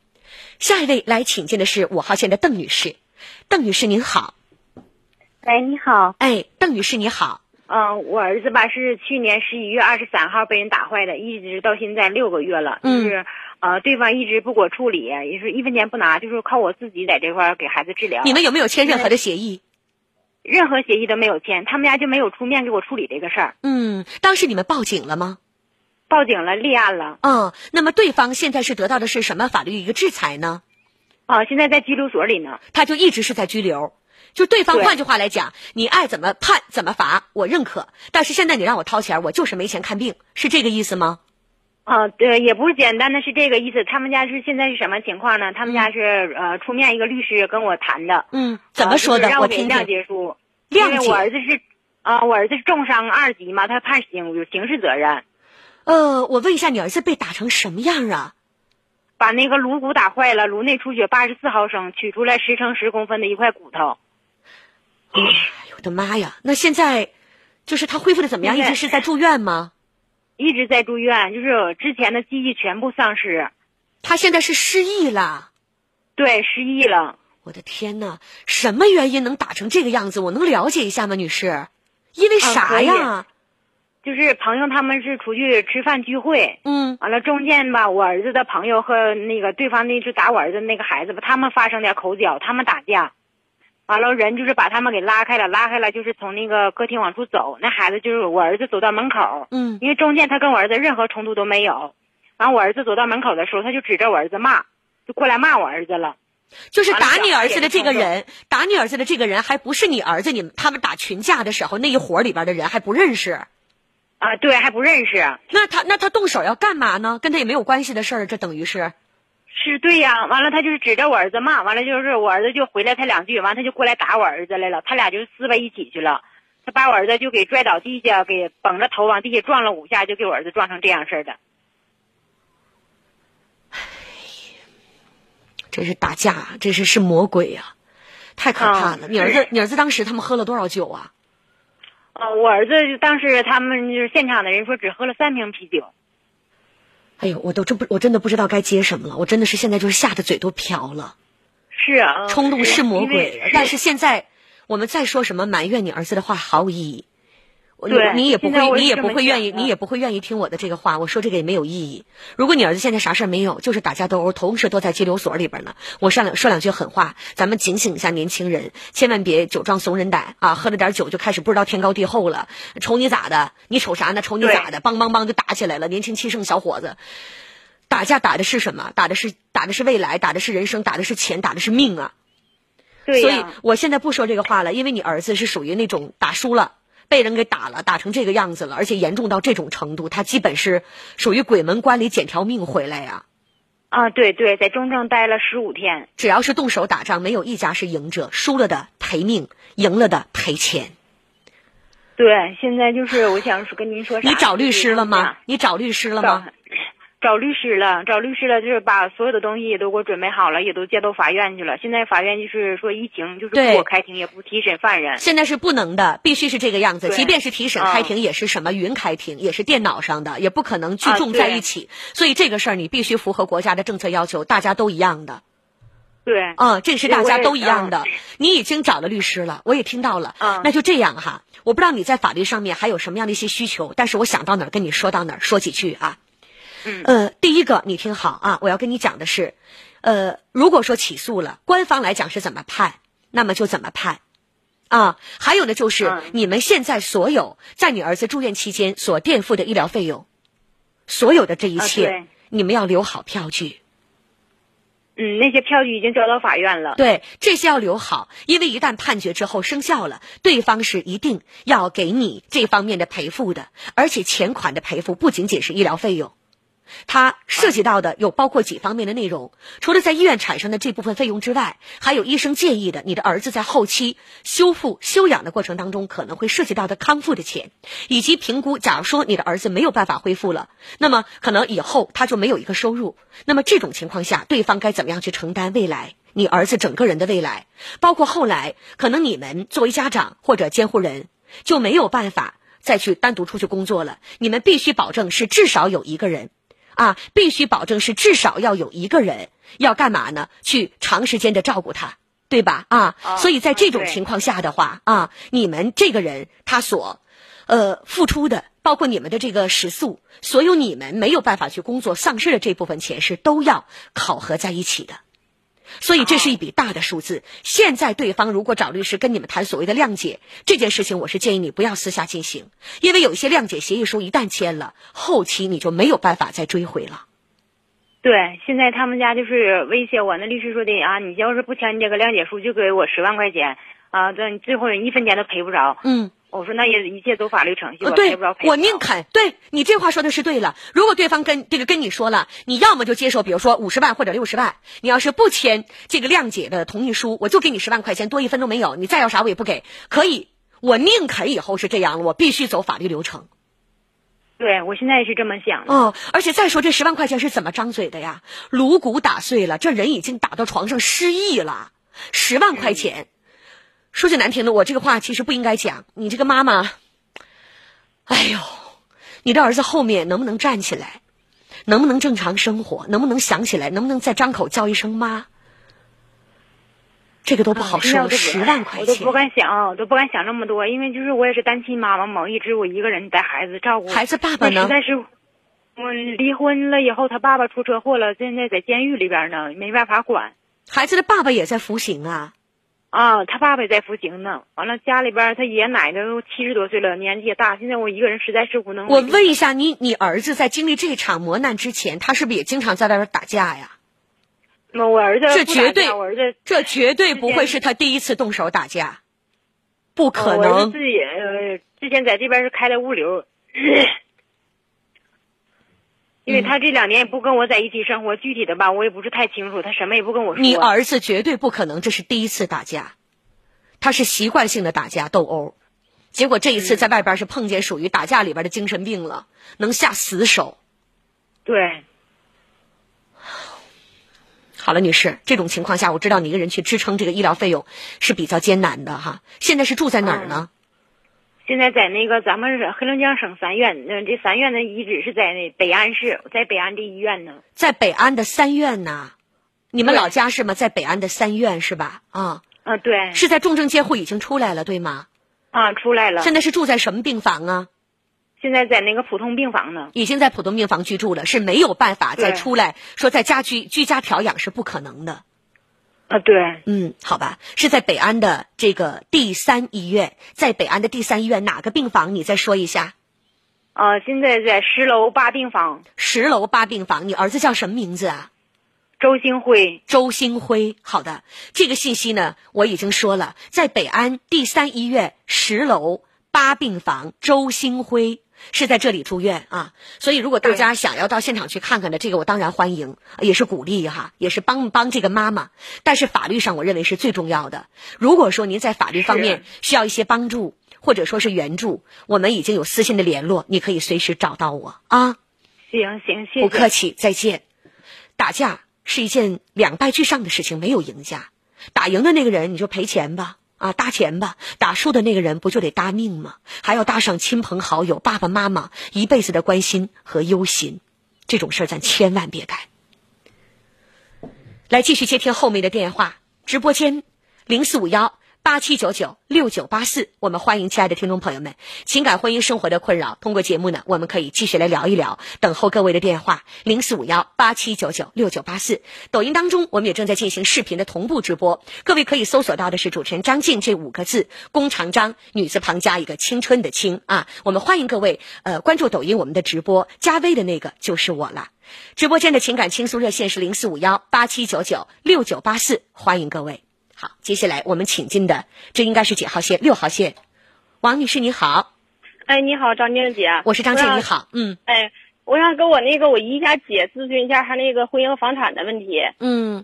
下一位来请进的是五号线的邓女士，邓女士您好。喂，你好。哎，邓女士你好。嗯，我儿子吧是去年十一月二十三号被人打坏的，一直到现在六个月了，就是呃对方一直不给我处理，也是一分钱不拿，就是靠我自己在这块给孩子治疗。你们有没有签任何的协议？任何协议都没有签，他们家就没有出面给我处理这个事儿。嗯，当时你们报警了吗？报警了，立案了。嗯，那么对方现在是得到的是什么法律一个制裁呢？啊，现在在拘留所里呢。他就一直是在拘留，就对方换句话来讲，你爱怎么判怎么罚，我认可。但是现在你让我掏钱，我就是没钱看病，是这个意思吗？啊，对，也不是简单的是这个意思。他们家是现在是什么情况呢？他们家是呃，出面一个律师跟我谈的。嗯，怎么说的？让我听听。谅解书，因为我儿子是啊，我儿子是重伤二级嘛，他判刑有刑事责任。呃，我问一下，你儿子被打成什么样啊？把那个颅骨打坏了，颅内出血八十四毫升，取出来十乘十公分的一块骨头。哎呦我的妈呀！那现在就是他恢复的怎么样？一直是在住院吗？一直在住院，就是之前的记忆全部丧失。他现在是失忆了，对，失忆了。我的天哪，什么原因能打成这个样子？我能了解一下吗，女士？因为啥呀？就是朋友他们是出去吃饭聚会，嗯，完了中间吧，我儿子的朋友和那个对方那就打我儿子那个孩子吧，他们发生点口角，他们打架。完了，人就是把他们给拉开了，拉开了就是从那个客厅往出走。那孩子就是我儿子走到门口，嗯，因为中间他跟我儿子任何冲突都没有。完，我儿子走到门口的时候，他就指着我儿子骂，就过来骂我儿子了。就是打你儿子的这个人，打你儿子的这个人还不是你儿子，你们他们打群架的时候那一伙里边的人还不认识。啊，对，还不认识。那他那他动手要干嘛呢？跟他也没有关系的事儿，这等于是。是对呀，完了他就是指着我儿子骂，完了就是我儿子就回来他两句，完他就过来打我儿子来了，他俩就撕巴一起去了，他把我儿子就给拽倒地下，给绷着头往地下撞了五下，就给我儿子撞成这样式的。哎这是打架，这是是魔鬼呀，太可怕了！你儿子，你儿子当时他们喝了多少酒啊？哦，我儿子当时他们就是现场的人说只喝了三瓶啤酒。哎呦，我都真不，我真的不知道该接什么了。我真的是现在就是吓得嘴都瓢了。是啊，冲动是魔鬼，但是现在我们再说什么埋怨你儿子的话毫无意义。对，你也不会，你也不会愿意，你也不会愿意听我的这个话。我说这个也没有意义。如果你儿子现在啥事儿没有，就是打架斗殴，同时都在拘留所里边呢。我上两说两句狠话，咱们警醒一下年轻人，千万别酒壮怂人胆啊！喝了点酒就开始不知道天高地厚了，瞅你咋的？你瞅啥呢？瞅你咋的？梆梆梆就打起来了，年轻气盛小伙子，打架打的是什么？打的是打的是未来，打的是人生，打的是钱，打的是命啊！对所以我现在不说这个话了，因为你儿子是属于那种打输了。被人给打了，打成这个样子了，而且严重到这种程度，他基本是属于鬼门关里捡条命回来呀。啊，对对，在中正待了十五天。只要是动手打仗，没有一家是赢者，输了的赔命，赢了的赔钱。对，现在就是我想跟您说，你找律师了吗？你找律师了吗？找律师了，找律师了，就是把所有的东西也都给我准备好了，也都接到法院去了。现在法院就是说疫情，就是不给我开庭，也不提审犯人。现在是不能的，必须是这个样子。即便是提审啊开庭，也是什么云开庭，也是电脑上的，也不可能聚啊众在一起。所以这个事儿你必须符合国家的政策要求，大家都一样的。对，嗯，这是大家都一样的。你已经找了律师了，我也听到了。嗯那就这样哈，我不知道你在法律上面还有什么样的一些需求，但是我想到哪儿跟你说到哪儿，说几句啊。嗯呃，第一个你听好啊，我要跟你讲的是，呃，如果说起诉了，官方来讲是怎么判，那么就怎么判。啊，还有呢，就是、嗯你们现在所有在你儿子住院期间所垫付的医疗费用，所有的这一切，啊你们要留好票据。嗯，那些票据已经交到法院了。对，这些要留好，因为一旦判决之后生效了，对方是一定要给你这方面的赔付的，而且钱款的赔付不仅仅是医疗费用。它涉及到的有包括几方面的内容，除了在医院产生的这部分费用之外，还有医生建议的你的儿子在后期修复休养的过程当中可能会涉及到的康复的钱，以及评估，假如说你的儿子没有办法恢复了，那么可能以后他就没有一个收入，那么这种情况下，对方该怎么样去承担未来？你儿子整个人的未来，包括后来可能你们作为家长或者监护人就没有办法再去单独出去工作了，你们必须保证是至少有一个人。啊，必须保证是至少要有一个人要干嘛呢？去长时间的照顾他，对吧？啊，啊所以在这种情况下的话，啊，你们这个人他所，呃，付出的，包括你们的这个食宿，所有你们没有办法去工作丧失的这部分钱是都要考核在一起的。所以这是一笔大的数字。现在对方如果找律师跟你们谈所谓的谅解这件事情，我是建议你不要私下进行，因为有一些谅解协议书一旦签了，后期你就没有办法再追回了。对，现在他们家就是威胁我，那律师说的啊，你要是不签这个谅解书，就给我十万块钱啊，这你最后一分钱都赔不着。嗯，我说那也一切走法律程序，我赔不着。我宁肯对你这话说的是对了。如果对方跟这个跟你说了，你要么就接受，比如说五十万或者六十万，你要是不签这个谅解的同意书，我就给你十万块钱，多一分都没有，你再要啥我也不给。可以，我宁肯以后是这样了，我必须走法律流程。对我现在也是这么想的。哦，而且再说这十万块钱是怎么张嘴的呀？颅骨打碎了，这人已经打到床上失忆了。十万块钱，说句难听的，我这个话其实不应该讲。你这个妈妈，哎呦，你的儿子后面能不能站起来？能不能正常生活？能不能想起来？能不能再张口叫一声妈？这个都不好说。十万块钱我都不，敢想，我都不敢想那么多，因为就是我也是单亲妈妈嘛，一直我一个人带孩子照顾。孩子爸爸呢那实？在是，我离婚了以后，他爸爸出车祸了，现在在监狱里边呢，没办法管。孩子的爸爸也在服刑啊。啊，他爸爸也在服刑呢。完了，家里边他爷爷奶奶都七十多岁了，年纪也大，现在我一个人实在是无能为我。问一下你，你儿子在经历这场磨难之前，他是不是也经常在外边打架呀？那我儿子这绝对我儿子这绝对不会是他第一次动手打架，不可呃我。自己呃，之前在这边是开的物流，<coughs> 因为他这两年也不跟我在一起生活，具体的吧我也不是太清楚，他什么也不跟我说。你儿子绝对不可能这是第一次打架，他是习惯性的打架斗殴，结果这一次在外边是碰见属于打架里边的精神病了，能下死手。对，好了，女士，这种情况下，我知道你一个人去支撑这个医疗费用是比较艰难的哈。现在是住在哪儿呢？现在在那个咱们是黑龙江省三院，那这三院的遗址是在那北安市，在北安的医院呢。在北安的三院呢。你们老家是吗？在北安的三院是吧？啊，啊，对，是在重症监护已经出来了，对吗？啊，出来了。现在是住在什么病房啊？现在在那个普通病房呢。已经在普通病房居住了，是没有办法再出来说在家居居家调养是不可能的。啊，对，嗯，好吧，是在北安的这个第三医院，在北安的第三医院哪个病房？你再说一下。啊，现在在十楼八病房，十楼八病房，你儿子叫什么名字啊？周星辉。周星辉。好的，这个信息呢，我已经说了，在北安第三医院十楼八病房，周星辉是在这里住院啊。所以，如果大家想要到现场去看看的，这个我当然欢迎，也是鼓励哈，也是帮帮这个妈妈。但是法律上，我认为是最重要的。如果说您在法律方面需要一些帮助，或者说是援助，我们已经有私信的联络，你可以随时找到我啊。行行，谢谢。不客气，再见。打架是一件两败俱伤的事情，没有赢家。打赢的那个人你就赔钱吧，啊，搭钱吧；打输的那个人不就得搭命吗？还要搭上亲朋好友、爸爸妈妈一辈子的关心和忧心，这种事儿咱千万别干。来，继续接听后面的电话，直播间零四五幺。八七九九六九八四，我们欢迎亲爱的听众朋友们。情感婚姻生活的困扰，通过节目呢，我们可以继续来聊一聊。等候各位的电话，零四五幺八七九九六九八四。抖音当中，我们也正在进行视频的同步直播，各位可以搜索到的是主持人张静这五个字，弓长张，女字旁加一个青春的青啊。我们欢迎各位呃关注抖音我们的直播，加微的那个就是我了。直播间的情感倾诉热线是零四五幺八七九九六九八四，欢迎各位。好，接下来我们请进的，这应该是几号线？六号线，王女士你好。哎，你好，张静姐。我是张静，你好。嗯。哎，我想跟我那个我姨家姐咨询一下她那个婚姻和房产的问题。嗯。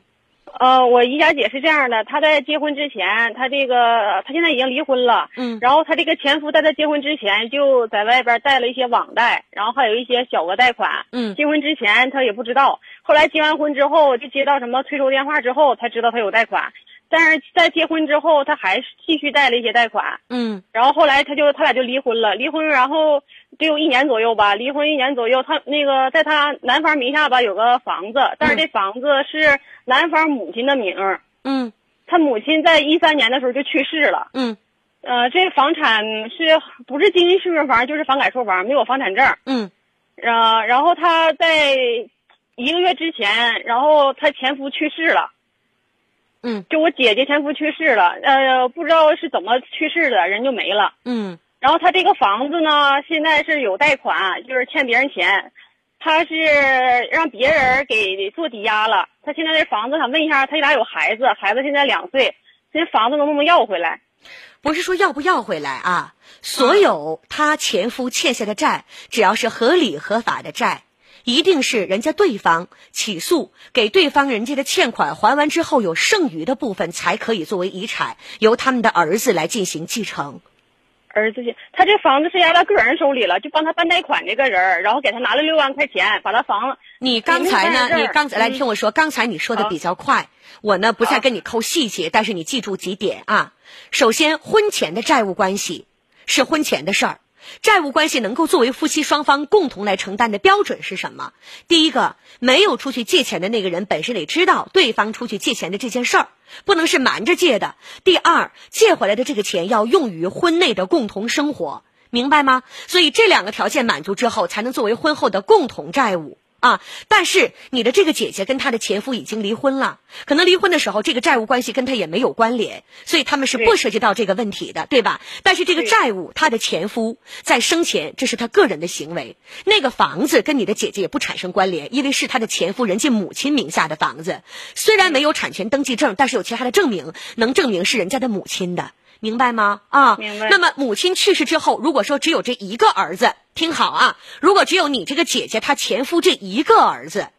呃，我姨家姐是这样的，她在结婚之前，她这个她现在已经离婚了。嗯。然后她这个前夫在她结婚之前就在外边贷了一些网贷，然后还有一些小额贷款。嗯。结婚之前她也不知道，后来结完婚之后就接到什么催收电话之后才知道她有贷款。但是在结婚之后，他还是继续贷了一些贷款。嗯，然后后来他就他俩就离婚了。离婚然后得有一年左右吧。离婚一年左右，他那个在他男方名下吧有个房子，但是这房子是男方母亲的名。嗯，他母亲在一三年的时候就去世了。嗯，呃，这房产是不是经济适用房就是房改错房，没有房产证。嗯，呃，然后他在一个月之前，然后他前夫去世了。嗯，就我姐姐前夫去世了，呃，不知道是怎么去世的，人就没了。嗯，然后他这个房子呢，现在是有贷款，就是欠别人钱，他是让别人给做抵押了。他现在这房子，想问一下，他俩有孩子，孩子现在两岁，这房子能不能要回来？不是说要不要回来啊，所有他前夫欠下的债，只要是合理合法的债。一定是人家对方起诉，给对方人家的欠款还完之后，有剩余的部分才可以作为遗产，由他们的儿子来进行继承。儿子去，他这房子是压到个人手里了，就帮他办贷款这个人，然后给他拿了六万块钱，把他房子。你刚才呢？你刚才来听我说，刚才你说的比较快，我呢不再跟你抠细节，但是你记住几点啊。首先，婚前的债务关系是婚前的事儿。债务关系能够作为夫妻双方共同来承担的标准是什么？第一个，没有出去借钱的那个人本身得知道对方出去借钱的这件事儿，不能是瞒着借的。第二，借回来的这个钱要用于婚内的共同生活，明白吗？所以这两个条件满足之后，才能作为婚后的共同债务。啊！但是你的这个姐姐跟她的前夫已经离婚了，可能离婚的时候这个债务关系跟她也没有关联，所以他们是不涉及到这个问题的，对吧？但是这个债务，她的前夫在生前这是他个人的行为，那个房子跟你的姐姐也不产生关联，因为是他的前夫人家母亲名下的房子，虽然没有产权登记证，但是有其他的证明能证明是人家的母亲的。明白吗？啊，明白。那么母亲去世之后，如果说只有这一个儿子，听好啊，如果只有你这个姐姐她前夫这一个儿子，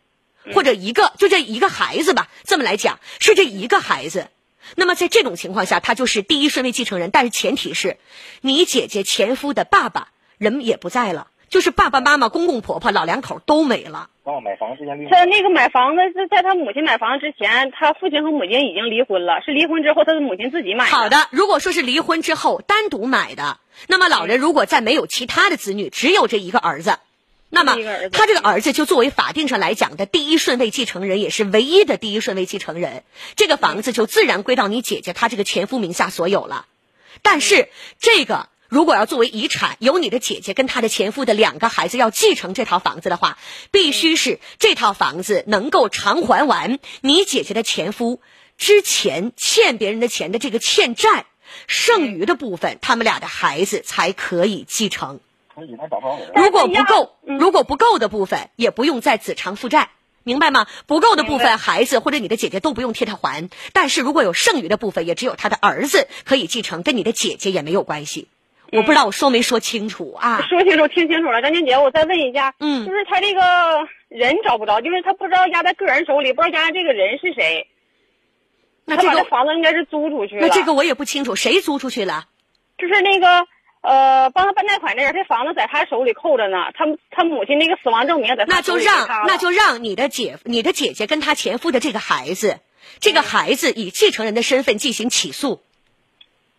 或者一个就这一个孩子吧，这么来讲是这一个孩子，那么在这种情况下，他就是第一顺位继承人，但是前提是你姐姐前夫的爸爸人也不在了。就是爸爸妈妈、公公婆婆、老两口都没了。哦，买房之前他那个买房子是在他母亲买房之前，他父亲和母亲已经离婚了。是离婚之后，他的母亲自己买的。好的，如果说是离婚之后单独买的，那么老人如果再没有其他的子女，只有这一个儿子，那么他这个儿子就作为法定上来讲的第一顺位继承人，也是唯一的第一顺位继承人。这个房子就自然归到你姐姐她这个前夫名下所有了。但是这个。如果要作为遗产，由你的姐姐跟她的前夫的两个孩子要继承这套房子的话，必须是这套房子能够偿还完你姐姐的前夫之前欠别人的钱的这个欠债，剩余的部分，他们俩的孩子才可以继承。如果不够，如果不够的部分，也不用再子偿父债，明白吗？不够的部分，孩子或者你的姐姐都不用替他还。但是如果有剩余的部分，也只有他的儿子可以继承，跟你的姐姐也没有关系。我不知道我说没说清楚啊？说清楚，听清楚了。张静姐，我再问一下，嗯，就是他这个人找不着，就是他不知道压在个人手里，不知道压这个人是谁。那这个房子应该是租出去了。那这个我也不清楚，谁租出去了？就是那个呃，帮他办贷款的人，这房子在他手里扣着呢。他他母亲那个死亡证明在他那就让那就让你的姐你的姐姐跟他前夫的这个孩子，这个孩子以继承人的身份进行起诉。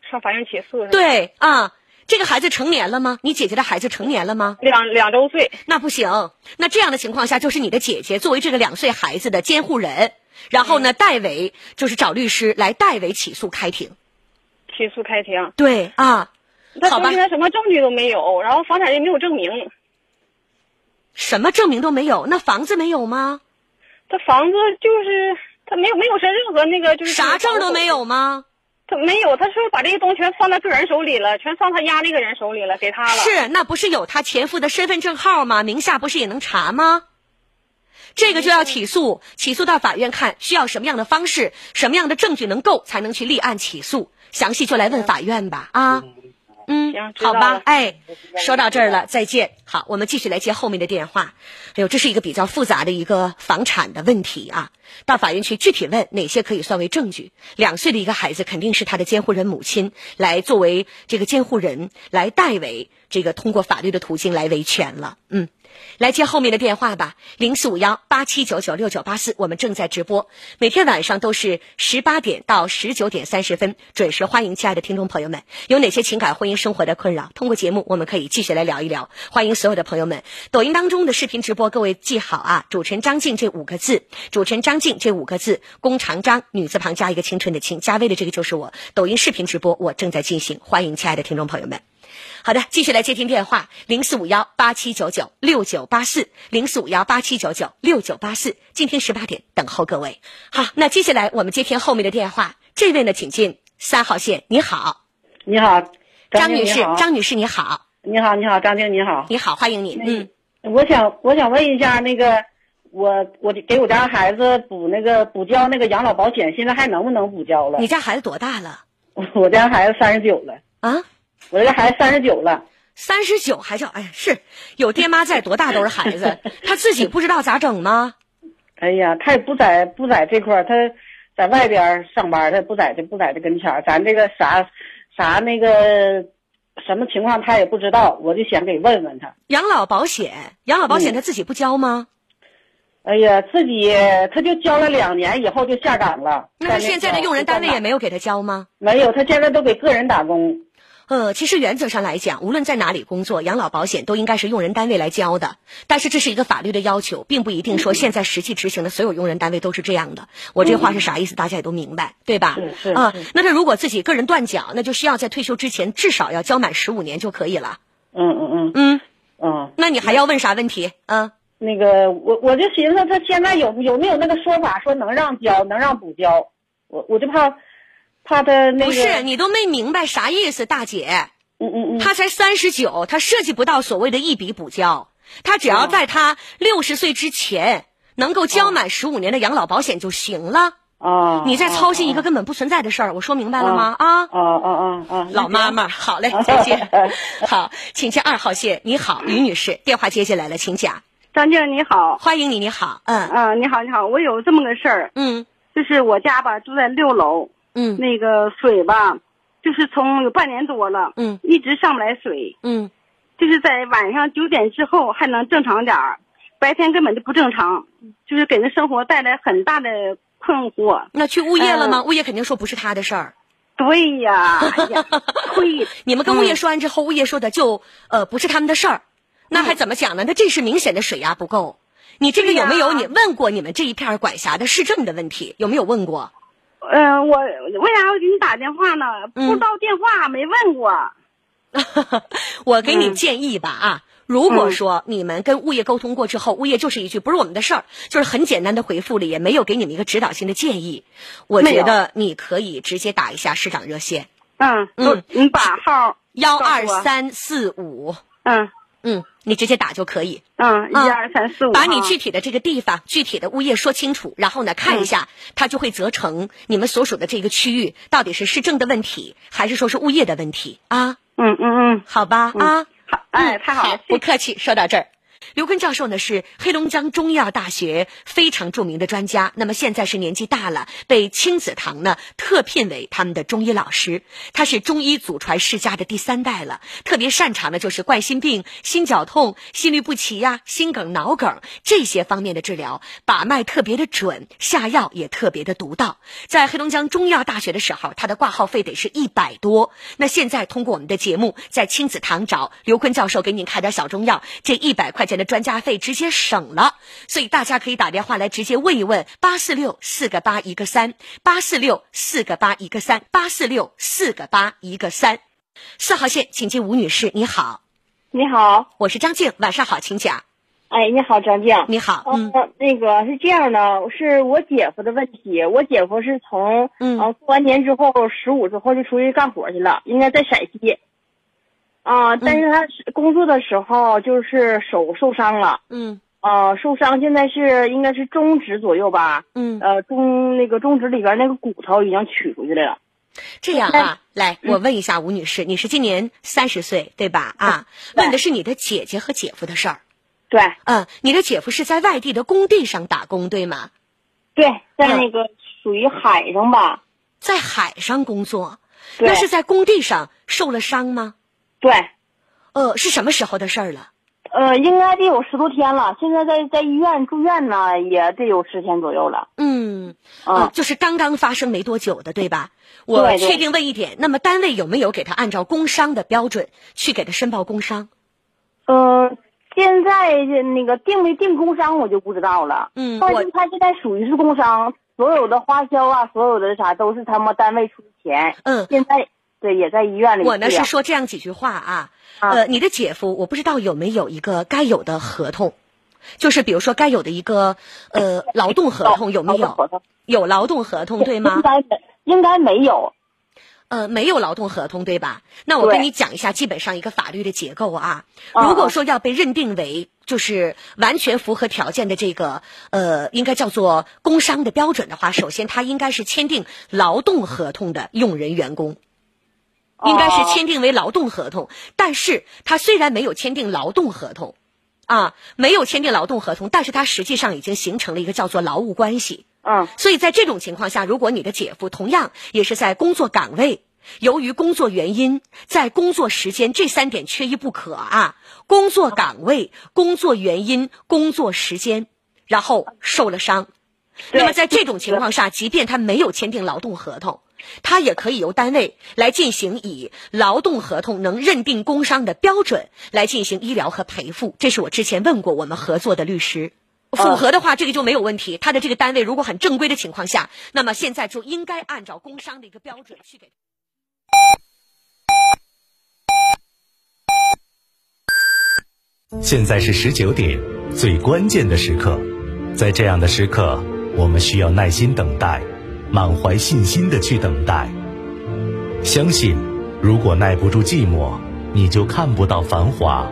上法院起诉是吧？，对啊，这个孩子成年了吗？你姐姐的孩子成年了吗？两两周岁。那不行，那这样的情况下，就是你的姐姐作为这个两岁孩子的监护人，然后呢，代为就是找律师来代为起诉开庭。起诉开庭，对啊，好吧他说现在什么证据都没有，然后房产也没有证明，什么证明都没有，那房子没有吗？他房子就是他没有没有是任何那个就是啥证都没，有吗？他没有，他是把这些东西全放在个人手里了，全放他家那个人手里了，给他了。是，那不是有他前夫的身份证号吗？名下不是也能查吗？这个就要起诉，起诉到法院看需要什么样的方式，什么样的证据能够才能去立案起诉，详细就来问法院吧啊。嗯行，好吧了，哎，说到这儿了，再见。好，我们继续来接后面的电话。哎呦，这是一个比较复杂的一个房产的问题啊，到法院去具体问哪些可以算为证据。两岁的一个孩子肯定是他的监护人母亲来作为这个监护人来代为这个通过法律的途径来维权了。嗯。来接后面的电话吧，零四五幺八七九九六九八四，我们正在直播，每天晚上都是十八点到十九点三十分准时，欢迎亲爱的听众朋友们，有哪些情感婚姻生活的困扰，通过节目我们可以继续来聊一聊。欢迎所有的朋友们，抖音当中的视频直播，各位记好啊，主持人张静这五个字，主持人张静这五个字，弓长张，女字旁加一个青春的青，加微的这个就是我，抖音视频直播我正在进行，欢迎亲爱的听众朋友们。好的，继续来接听电话，零四五幺八七九九六九八四，零四五幺八七九九六九八四，今天十八点等候各位。好，那接下来我们接听后面的电话，这位呢，请进三号线，你好，你好，张女士，张女士你好，你好，你好，张静你好。你好，欢迎你，嗯，我想我想问一下，那个我我给我家孩子补那个补交那个养老保险，现在还能不能补交了你？家孩子多大了我家孩子三十九了，啊？我这个孩子三十九了。三十九还叫哎呀，是有爹妈在，多大都是孩子，他自己不知道咋整吗？<laughs> 哎呀，他也不在不在这块儿，他在外边儿上班，他不在这不在这跟前儿，咱这个啥啥那个什么情况他也不知道，我就想给问问他。养老保险，养老保险他自己不交吗？哎呀，自己他就交了两年以后就下岗了。那他现在的用人单位也没没有给他交吗？没有，他现在都给个人打工。呃，其实原则上来讲，无论在哪里工作，养老保险都应该是用人单位来交的。但是这是一个法律的要求，并不一定说现在实际执行的所有用人单位都是这样的。我这话是啥意思？大家也都明白，对吧？是是啊是，那他如果自己个人断缴，那就需要在退休之前至少要交满十五年就可以了。嗯嗯嗯嗯，嗯，那你还要问啥问题？嗯，那个我我就寻思他现在有有没有那个说法说能让交能让补交，我我就怕怕他那个不是，你都没明白啥意思，大姐。嗯嗯嗯他才三十九，他涉及不到所谓的一笔补交，他只要在他六十岁之前能够交满十五年的养老保险就行了。啊，你在操心一个根本不存在的事儿，我说明白了吗？啊，啊啊啊啊，老妈妈，好嘞，再见。好，请接二号线。你好，于女士，电话接进来了，请讲。张静你好，欢迎你，你好。嗯啊，你好你好，我有这么个事儿，嗯就是我家吧住在六楼，嗯那个水吧，就是从有半年多了，嗯一直上不来水，嗯，就是在晚上九点之后还能正常点儿，白天根本就不正常，就是给人生活带来很大的困惑。那去物业了吗？嗯物业肯定说不是他的事儿。对呀，哎呀，<laughs> 亏，<laughs> 你们跟物业说完之后，物业说的就呃不是他们的事儿，那还怎么讲呢？那这是明显的水压不够。你这个有没有你问过你们这一片儿管辖的市政的问题？有没有问过？嗯、我为啥要给你打电话呢？嗯不知道电话，没问过。<laughs> 我给你嗯建议吧啊，如果说你们跟物业沟通过之后，物业就是一句不是我们的事儿，就是很简单的回复了，也没有给你们一个指导性的建议，我觉得你可以直接打一下市长热线嗯嗯你把号，幺二三四五，嗯嗯，你直接打就可以。嗯，一啊二三四五，把你具体的这个地方、具体的物业说清楚，然后呢看一下，他就会责成你们所属的这个区域到底是市政的问题，还是说是物业的问题啊？嗯嗯嗯，好吧、嗯啊，好，哎，嗯太好了，不客气。说到这儿，刘坤教授呢是黑龙江中医药大学非常著名的专家，那么现在是年纪大了，被亲子堂呢特聘为他们的中医老师。他是中医祖传世家的第三代了，特别擅长的就是冠心病、心绞痛、心律不齐呀、心梗、脑梗这些方面的治疗，把脉特别的准，下药也特别的独到。在黑龙江中医药大学的时候，他的挂号费得是一百多。那现在通过我们的节目，在亲子堂找刘坤教授给您开点小中药，这一百块钱的专家费直接省了。所以大家可以打电话来直接问一问八四六四个八一个三八四六四个八一个三八四六四个八一个三。四号线，请进吴女士，你好，你好，我是张静，晚上好，请讲。哎，你好，张静。你好，嗯，那个是这样的，是我姐夫的问题。我姐夫是从嗯过完年之后十五之后就出去干活去了，应该在陕西。啊，但是他是工作的时候就是手受伤了，嗯啊，受伤现在是应该是中指左右吧，嗯，呃，中那个中指里边那个骨头已经取出去来了。这样啊，来，我问一下吴女士，你是今年三十岁对吧？啊，问的是你的姐姐和姐夫的事儿。对，嗯，你的姐夫是在外地的工地上打工对吗？对，在那个属于海上吧。在海上工作，那是在工地上受了伤吗？对，呃，是什么时候的事儿了？呃，应该得有十多天了，现在在在医院住院呢，也得有十天左右了。嗯，啊呃，就是刚刚发生没多久的，对吧？我确定问一点，那么单位有没有给他按照工伤的标准去给他申报工伤？嗯、现在那个定没定工伤我就不知道了。嗯我但是他现在属于是工伤，所有的花销啊，所有的啥都是他们单位出钱。嗯，现在对也在医院里我呢是说这样几句话啊，啊呃，你的姐夫我不知道有没有一个该有的合同，就是比如说该有的一个呃劳动合同有没有？有劳动合同对吗应？该没，应该没有。呃，没有劳动合同对吧？那我跟你讲一下基本上一个法律的结构啊。啊如果说要被认定为就是完全符合条件的这个呃，应该叫做工伤的标准的话，首先他应该是签订劳动合同的用人员工。应该是签订为劳动合同，但是他虽然没有签订劳动合同，啊，没有签订劳动合同，但是他实际上已经形成了一个叫做劳务关系。嗯所以在这种情况下，如果你的姐夫同样也是在工作岗位，由于工作原因，在工作时间这三点缺一不可啊，工作岗位、工作原因、工作时间，然后受了伤。那么在这种情况下，即便他没有签订劳动合同，他也可以由单位来进行以劳动合同能认定工伤的标准来进行医疗和赔付。这是我之前问过我们合作的律师。符合的话，这个就没有问题。他的这个单位如果很正规的情况下，那么现在就应该按照工伤的一个标准去给。现在是十九点，最关键的时刻，在这样的时刻，我们需要耐心等待，满怀信心的去等待。相信，如果耐不住寂寞，你就看不到繁华。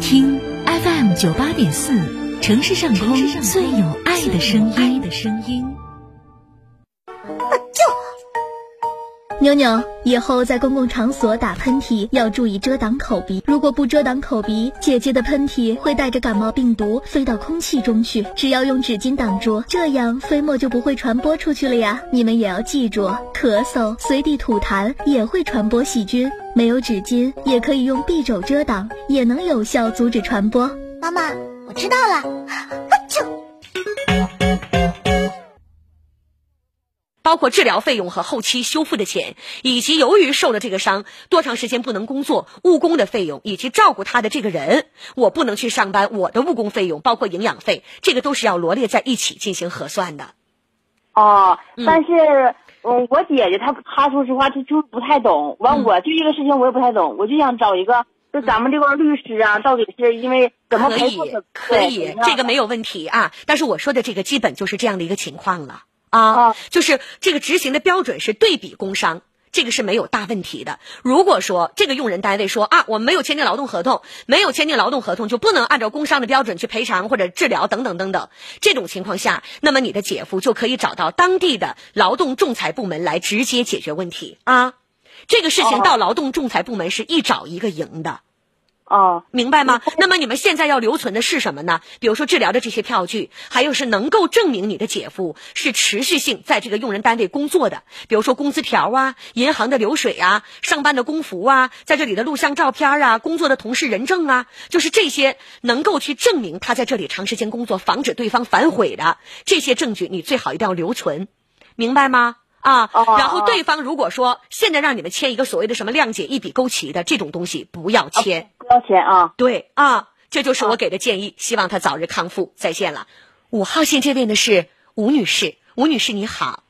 听 FM 九八点四，城市上空最有爱的声音。妞妞，以后在公共场所打喷嚏要注意遮挡口鼻。如果不遮挡口鼻，姐姐的喷嚏会带着感冒病毒飞到空气中去。只要用纸巾挡住，这样飞沫就不会传播出去了呀。你们也要记住，咳嗽、随地吐痰也会传播细菌。没有纸巾，也可以用臂肘遮挡，也能有效阻止传播。妈妈，我知道了。<laughs> 包括治疗费用和后期修复的钱，以及由于受了这个伤，多长时间不能工作，误工的费用，以及照顾他的这个人，我不能去上班，我的误工费用，包括营养费，这个都是要罗列在一起进行核算的。哦，但是，嗯，我姐姐她她说实话，她就是不太懂。完，我对这个事情我也不太懂，我就想找一个，就咱们这块律师啊，到底是因为怎么可以赔付的？可以，这个没有问题啊。但是我说的这个基本就是这样的一个情况了啊，就是这个执行的标准是对比工伤。这个是没有大问题的。如果说这个用人单位说啊，我们没有签订劳动合同，没有签订劳动合同就不能按照工伤的标准去赔偿或者治疗等等等等，这种情况下，那么你的姐夫就可以找到当地的劳动仲裁部门来直接解决问题啊。这个事情到劳动仲裁部门是一找一个赢的。哦，明白吗？那么你们现在要留存的是什么呢？比如说治疗的这些票据，还有是能够证明你的姐夫是持续性在这个用人单位工作的，比如说工资条啊、银行的流水啊、上班的工服啊，在这里的录像照片啊、工作的同事人证啊，就是这些能够去证明他在这里长时间工作，防止对方反悔的这些证据，你最好一定要留存，明白吗？啊，然后对方如果说现在让你们签一个所谓的什么谅解一笔勾齐的这种东西，不要签，不要签啊。对啊，这就是我给的建议，希望他早日康复。再见了，五号线这边的是吴女士，吴女士你好。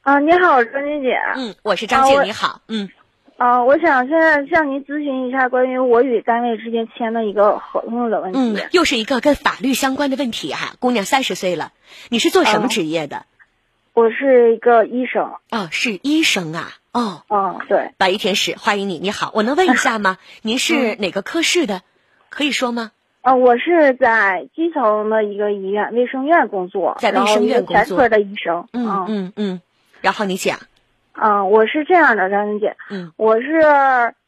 啊，你好，张静姐。嗯，我是张静，你好。嗯。啊，我想现在向您咨询一下关于我与单位之间签的一个合同的问题。嗯，又是一个跟法律相关的问题哈。姑娘三十岁了，你是做什么职业的？我是一个医生。哦，是医生啊，哦，哦，对，白衣天使，欢迎你，你好，我能问一下吗？<laughs> 您是哪个科室的？可以说吗？啊，我是在基层的一个医院卫生院工作，在卫生院工作，全科的医生，嗯嗯。嗯，然后你讲，啊，我是这样的，张欣姐，嗯，我是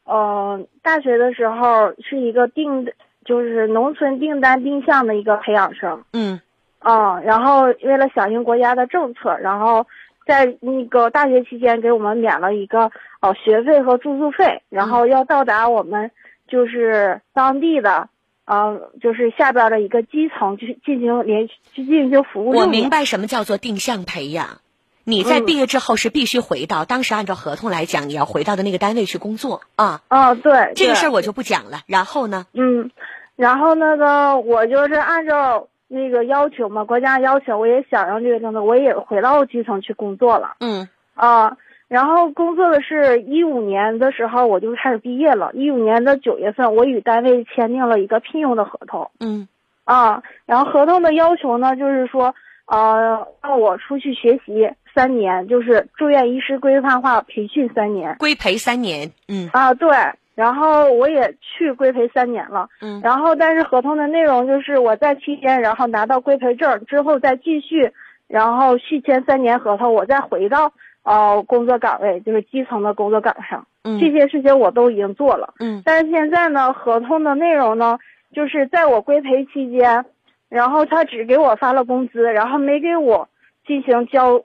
呃，大学的时候是一个订，就是农村订单定向的一个培养生，嗯。嗯，然后为了响应国家的政策，然后在那个大学期间给我们免了一个哦学费和住宿费，然后要到达我们就是当地的，嗯，就是下边的一个基层去进行连去进行服务。我明白什么叫做定向培养，你在毕业之后是必须回到当时按照合同来讲，你要回到的那个单位去工作啊。哦，对，这个事儿我就不讲了。然后呢？嗯，然后那个我就是按照。那个要求嘛，国家要求，我也想让这个政策，我也回到基层去工作了。嗯啊，然后工作的是一五年的时候，我就开始毕业了。一五年的九月份，我与单位签订了一个聘用的合同。嗯啊，然后合同的要求呢，就是说，呃，让我出去学习三年，就是住院医师规范化培训三年，规培三年。嗯啊，对。然后我也去规培三年了，嗯，然后但是合同的内容就是我在期间，然后拿到规培证之后再继续，然后续签三年合同，我再回到呃工作岗位，就是基层的工作岗上，嗯，这些事情我都已经做了，嗯，但是现在呢，合同的内容呢，就是在我规培期间，然后他只给我发了工资，然后没给我进行交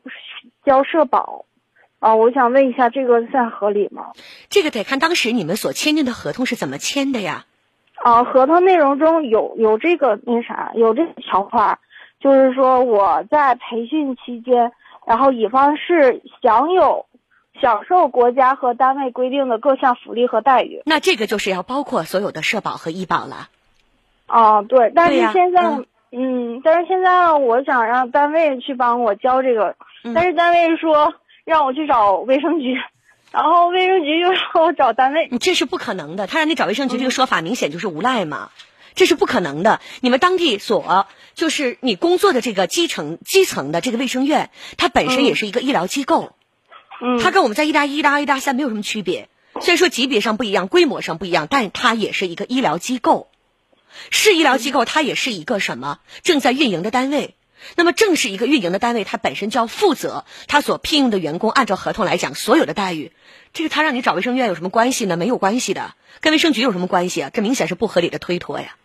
交社保。啊，我想问一下，这个算合理吗？这个得看当时你们所签订的合同是怎么签的呀。啊，合同内容中有有这个那啥，有这个条款，就是说我在培训期间，然后乙方是享有享受国家和单位规定的各项福利和待遇。那这个就是要包括所有的社保和医保了。啊，对，但是现在，嗯，但是现在我想让单位去帮我交这个，但是单位说。让我去找卫生局，然后卫生局又让我找单位，你这是不可能的。他让你找卫生局，这个说法明显就是无赖嘛，这是不可能的。你们当地所就是你工作的这个基层基层的这个卫生院，它本身也是一个医疗机构，嗯，它跟我们在一大一大二一大三没有什么区别，虽然说级别上不一样，规模上不一样，但它也是一个医疗机构，是医疗机构，它也是一个什么正在运营的单位。那么，正是一个运营的单位，它本身就要负责它所聘用的员工按照合同来讲所有的待遇。这个他让你找卫生院有什么关系呢？没有关系的，跟卫生局有什么关系啊？这明显是不合理的推脱呀。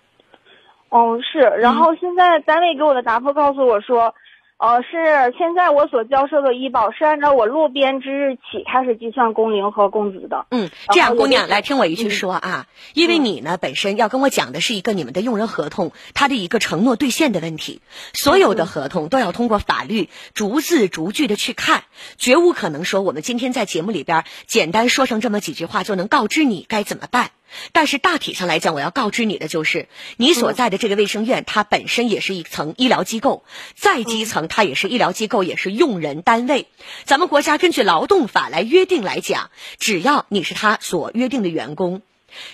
哦，是。然后现在单位给我的答复告诉我说。呃，是现在我所交涉的医保是按照我入编之日起开始计算工龄和工资的。嗯，这样姑娘来听我一句说啊，因为你呢本身要跟我讲的是一个你们的用人合同，它的一个承诺兑现的问题。所有的合同都要通过法律逐字逐句的去看，绝无可能说我们今天在节目里边简单说上这么几句话就能告知你该怎么办。但是大体上来讲，我要告知你的就是，你所在的这个卫生院，它本身也是一层医疗机构，再基层它也是医疗机构，也是用人单位。咱们国家根据劳动法来约定来讲，只要你是他所约定的员工，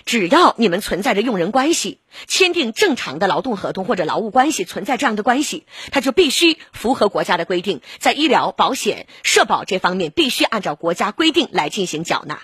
只要你们存在着用人关系，签订正常的劳动合同或者劳务关系，存在这样的关系，他就必须符合国家的规定，在医疗保险、社保这方面必须按照国家规定来进行缴纳。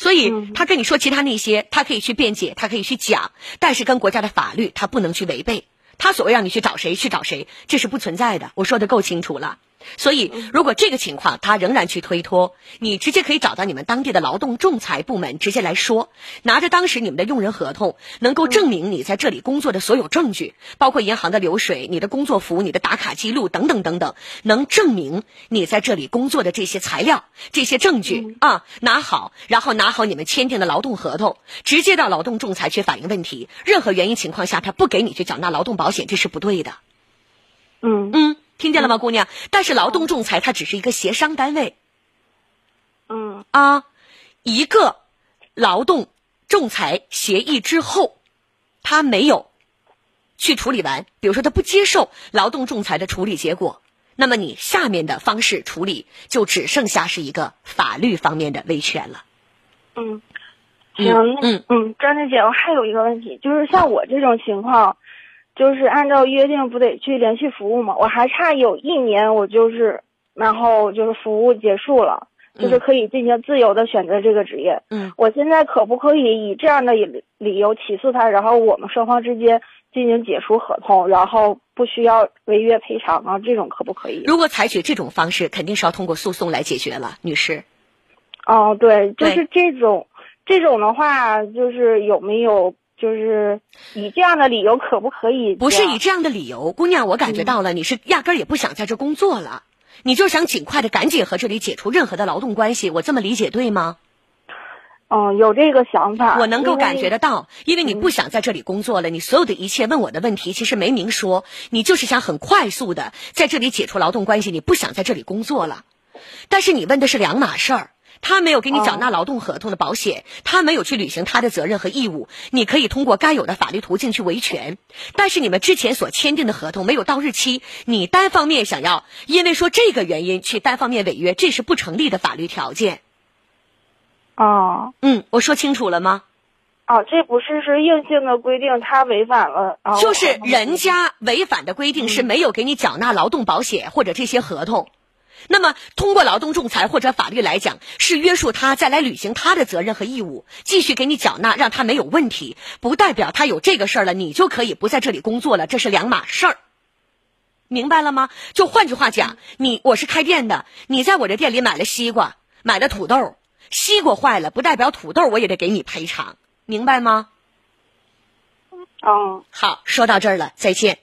所以他跟你说其他那些，他可以去辩解，他可以去讲，但是跟国家的法律他不能去违背。他所谓让你去找谁去找谁，这是不存在的。我说的够清楚了。所以，如果这个情况他仍然去推脱，你直接可以找到你们当地的劳动仲裁部门，直接来说，拿着当时你们的用人合同，能够证明你在这里工作的所有证据，包括银行的流水、你的工作服、你的打卡记录等等等等，能证明你在这里工作的这些材料、这些证据啊，拿好，然后拿好你们签订的劳动合同，直接到劳动仲裁去反映问题。任何原因情况下，他不给你去缴纳劳动保险，这是不对的。嗯嗯。听见了吗，姑娘？但是劳动仲裁它只是一个协商单位。嗯啊，一个劳动仲裁协议之后，他没有去处理完，比如说他不接受劳动仲裁的处理结果，那么你下面的方式处理就只剩下是一个法律方面的维权了。嗯，行，嗯嗯，张姐姐，我还有一个问题，就是像我这种情况。就是按照约定不得去连续服务嘛？我还差有一年，我就是，然后就是服务结束了，就是可以进行自由的选择这个职业。嗯，我现在可不可以以这样的理理由起诉他，然后我们双方之间进行解除合同，然后不需要违约赔偿啊？这种可不可以？如果采取这种方式，肯定是要通过诉讼来解决了，女士。哦，对，就是这种，这种的话，就是有没有？就是以这样的理由可不可以？不是以这样的理由，姑娘，我感觉到了，你是压根儿也不想在这工作了，你就想尽快的赶紧和这里解除任何的劳动关系，我这么理解对吗？嗯，有这个想法。我能够感觉得到，因为你不想在这里工作了，你所有的一切问我的问题其实没明说，你就是想很快速的在这里解除劳动关系，你不想在这里工作了，但是你问的是两码事儿。他没有给你缴纳劳动合同的保险，他没有去履行他的责任和义务。你可以通过该有的法律途径去维权，但是你们之前所签订的合同没有到日期，你单方面想要因为说这个原因去单方面违约，这是不成立的法律条件。哦，嗯，我说清楚了吗？哦，这不是是硬性的规定，他违反了。就是人家违反的规定是没有给你缴纳劳动保险或者这些合同。那么，通过劳动仲裁或者法律来讲，是约束他再来履行他的责任和义务，继续给你缴纳，让他没有问题，不代表他有这个事儿了，你就可以不在这里工作了，这是两码事儿，明白了吗？就换句话讲，你我是开店的，你在我这店里买了西瓜，买了土豆，西瓜坏了，不代表土豆我也得给你赔偿，明白吗？哦，好，说到这儿了，再见。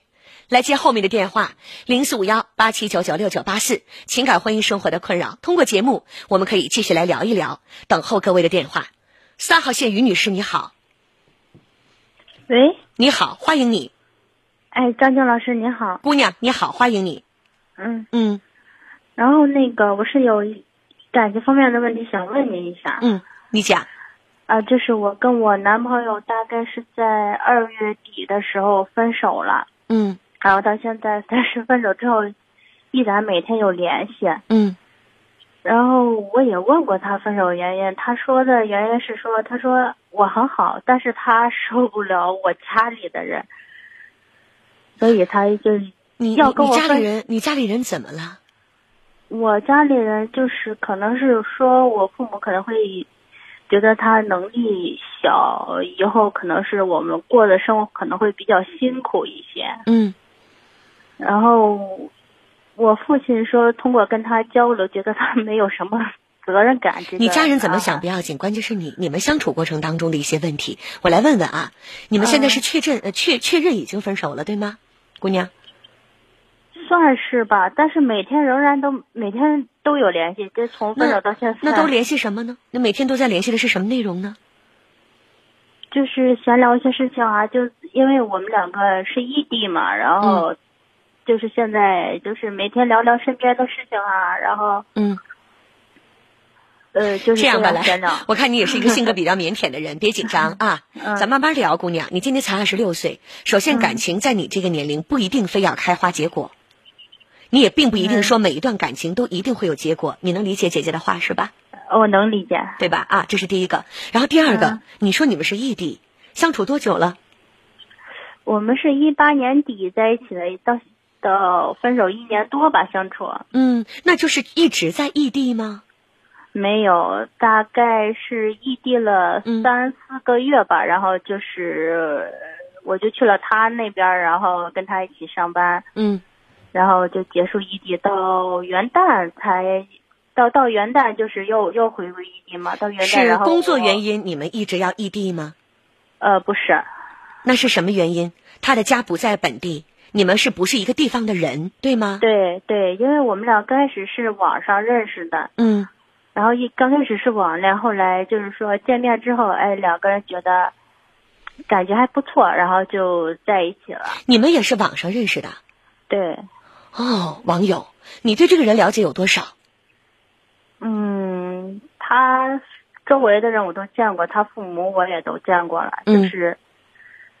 来接后面的电话，零四五幺八七九九六九八四，情感婚姻生活的困扰，通过节目我们可以继续来聊一聊。等候各位的电话。三号线于女士，你好。喂，你好，欢迎你。哎，张静老师你好。姑娘你好，欢迎你。嗯嗯。然后那个我是有感情方面的问题想问您一下。嗯，你讲。啊，就是我跟我男朋友大概是在二月底的时候分手了。嗯。然后到现在，但是分手之后，依然每天有联系。嗯。然后我也问过他分手原因，他说的原因是说，他说我很好，但是他受不了我家里的人，所以他就你要跟我你家里人，你家里人怎么了？我家里人就是可能是说我父母可能会觉得他能力小，以后可能是我们过的生活可能会比较辛苦一些。嗯。然后，我父亲说，通过跟他交流，觉得他没有什么责任感。你家人怎么想不要紧，关键是你你们相处过程当中的一些问题。我来问问啊，你们现在是确认呃确确认已经分手了，对吗，姑娘？算是吧，但是每天仍然都每天都有联系，就从分手到现在。那都联系什么呢？那每天都在联系的是什么内容呢？就是闲聊一些事情啊，就因为我们两个是异地嘛，然后。就是现在，就是每天聊聊身边的事情啊，然后嗯，呃，就是这样吧，来，聊。我看你也是一个性格比较腼腆的人，<laughs> 别紧张啊，咱慢慢聊，姑娘，你今年才二十六岁，首先感情在你这个年龄不一定非要开花结果，你也并不一定说每一段感情都一定会有结果，你能理解姐姐的话是吧？我能理解，对吧？啊，这是第一个，然后第二个，你说你们是异地，相处多久了？我们是一八年底在一起的，到。到分手一年多吧，相处。嗯，那就是一直在异地吗？没有，大概是异地了三四个月吧。然后就是，我就去了他那边，然后跟他一起上班。嗯。然后就结束异地，到元旦才到到元旦就是又又回归异地嘛，到元旦是然后工作原因，你们一直要异地吗？呃不是，那是什么原因？他的家不在本地，你们是不是一个地方的人，对吗？对对，因为我们俩刚开始是网上认识的，嗯然后一刚开始是网恋，后来就是说见面之后，哎，两个人觉得感觉还不错，然后就在一起了。你们也是网上认识的？对，哦，网友，你对这个人了解有多少？嗯，他周围的人我都见过，他父母我也都见过了，嗯就是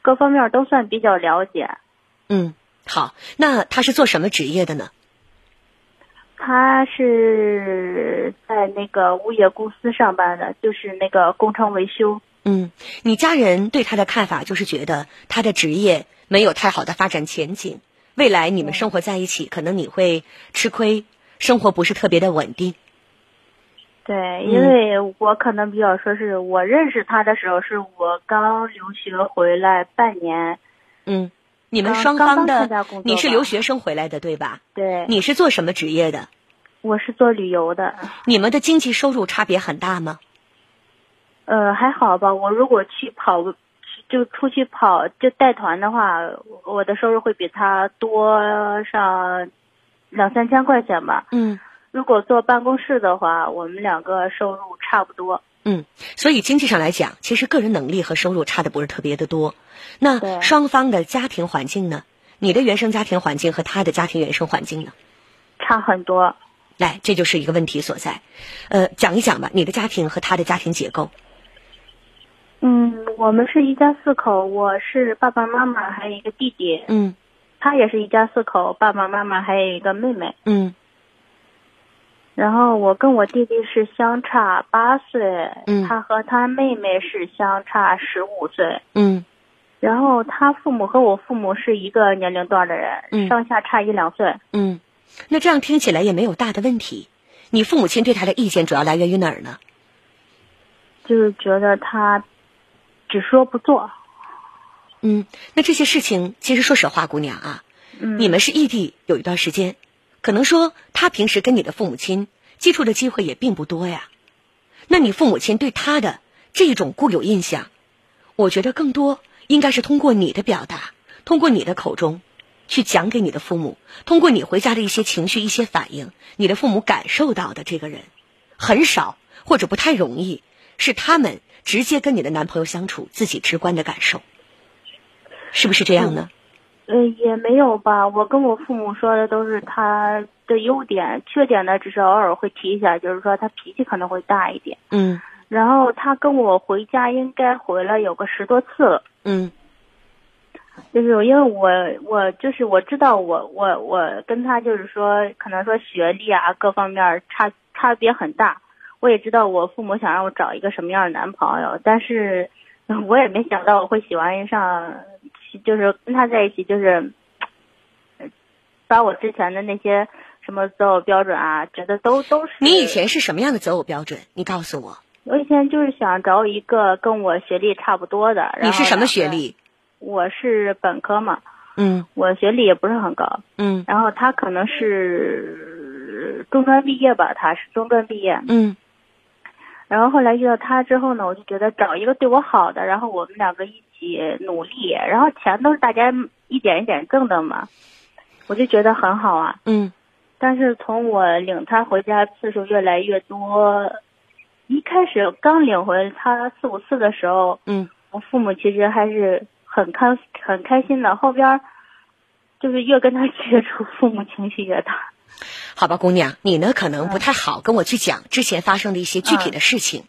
各方面都算比较了解。嗯，好，那他是做什么职业的呢？他是在那个物业公司上班的，就是那个工程维修。嗯，你家人对他的看法就是觉得他的职业没有太好的发展前景，未来你们生活在一起，可能你会吃亏，生活不是特别的稳定。对，因为我可能比较说是我认识他的时候，是我刚留学回来半年。嗯，你们双方刚刚参的你是留学生回来的对吧？对，你是做什么职业的？我是做旅游的。你们的经济收入差别很大吗？呃，还好吧。我如果去跑，就出去跑，就带团的话，我的收入会比他多上两三千块钱吧。嗯如果坐办公室的话，我们两个收入差不多。嗯，所以经济上来讲，其实个人能力和收入差的不是特别的多。那双方的家庭环境呢？你的原生家庭环境和他的家庭原生环境呢？差很多。来，这就是一个问题所在。呃，讲一讲吧，你的家庭和他的家庭结构。嗯，我们是一家四口，我是爸爸妈妈，还有一个弟弟。嗯他也是一家四口，爸爸妈妈还有一个妹妹。嗯然后我跟我弟弟是相差八岁，嗯他和他妹妹是相差十五岁。嗯然后他父母和我父母是一个年龄段的人，嗯上下差一两岁。嗯，那这样听起来也没有大的问题。你父母亲对他的意见主要来源于哪儿呢？就是觉得他只说不做。嗯，那这些事情其实说实话，姑娘啊，嗯，你们是异地有一段时间，可能说他平时跟你的父母亲接触的机会也并不多呀。那你父母亲对他的这种固有印象，我觉得更多应该是通过你的表达，通过你的口中去讲给你的父母，通过你回家的一些情绪、一些反应，你的父母感受到的这个人，很少或者不太容易是他们直接跟你的男朋友相处自己直观的感受，是不是这样呢？呃，也没有吧。我跟我父母说的都是他的优点，缺点呢，只是偶尔会提一下，就是说他脾气可能会大一点。嗯然后他跟我回家应该回了有个十多次了，嗯就是因为我我就是我知道我我我跟他就是说可能说学历啊各方面差差别很大，我也知道我父母想让我找一个什么样的男朋友，但是 <laughs> 我也没想到我会喜欢上，就是跟他在一起就是，把我之前的那些什么择偶标准啊，觉得都都是。你以前是什么样的择偶标准？你告诉我。我以前就是想找一个跟我学历差不多的。然后你是什么学历？我是本科嘛，嗯我学历也不是很高。嗯然后他可能是中专毕业吧，他是中专毕业。嗯然后后来遇到他之后呢，我就觉得找一个对我好的，然后我们两个一起努力，然后钱都是大家一点一点挣的嘛，我就觉得很好啊。嗯但是从我领他回家次数越来越多，一开始刚领回他四五次的时候，嗯，我父母其实还是很开很开心的。后边儿就是越跟他接触，父母情绪越大。好吧，姑娘，你呢可能不太好跟我去讲之前发生的一些具体的事情。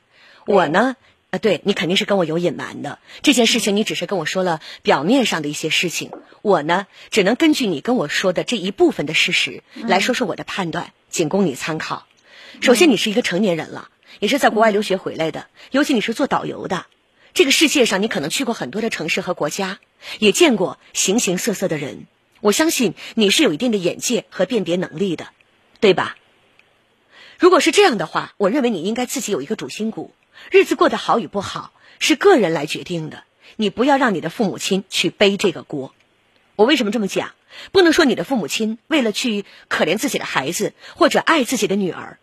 我呢，呃，对你肯定是跟我有隐瞒的。这件事情你只是跟我说了表面上的一些事情，我呢只能根据你跟我说的这一部分的事实来说说我的判断，仅供你参考。首先，你是一个成年人了，也是在国外留学回来的，尤其你是做导游的。这个世界上，你可能去过很多的城市和国家，也见过形形色色的人。我相信你是有一定的眼界和辨别能力的，对吧？如果是这样的话，我认为你应该自己有一个主心骨，日子过得好与不好是个人来决定的，你不要让你的父母亲去背这个锅。我为什么这么讲？不能说你的父母亲为了去可怜自己的孩子或者爱自己的女儿，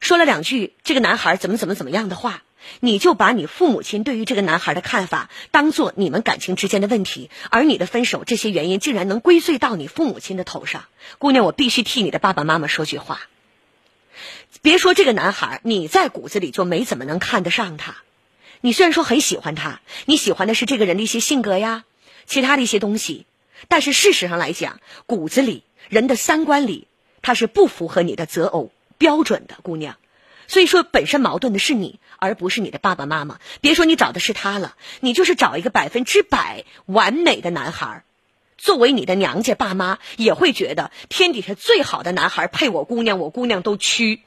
说了两句这个男孩怎么怎么怎么样的话，你就把你父母亲对于这个男孩的看法当做你们感情之间的问题，而你的分手这些原因竟然能归罪到你父母亲的头上。姑娘，我必须替你的爸爸妈妈说句话。别说这个男孩，你在骨子里就没怎么能看得上他。你虽然说很喜欢他，你喜欢的是这个人的一些性格呀，其他的一些东西。但是事实上来讲，骨子里人的三观里，他是不符合你的择偶标准的姑娘。所以说，本身矛盾的是你，而不是你的爸爸妈妈。别说你找的是他了，你就是找一个百分之百完美的男孩，作为你的娘家爸妈也会觉得天底下最好的男孩配我姑娘，我姑娘都屈。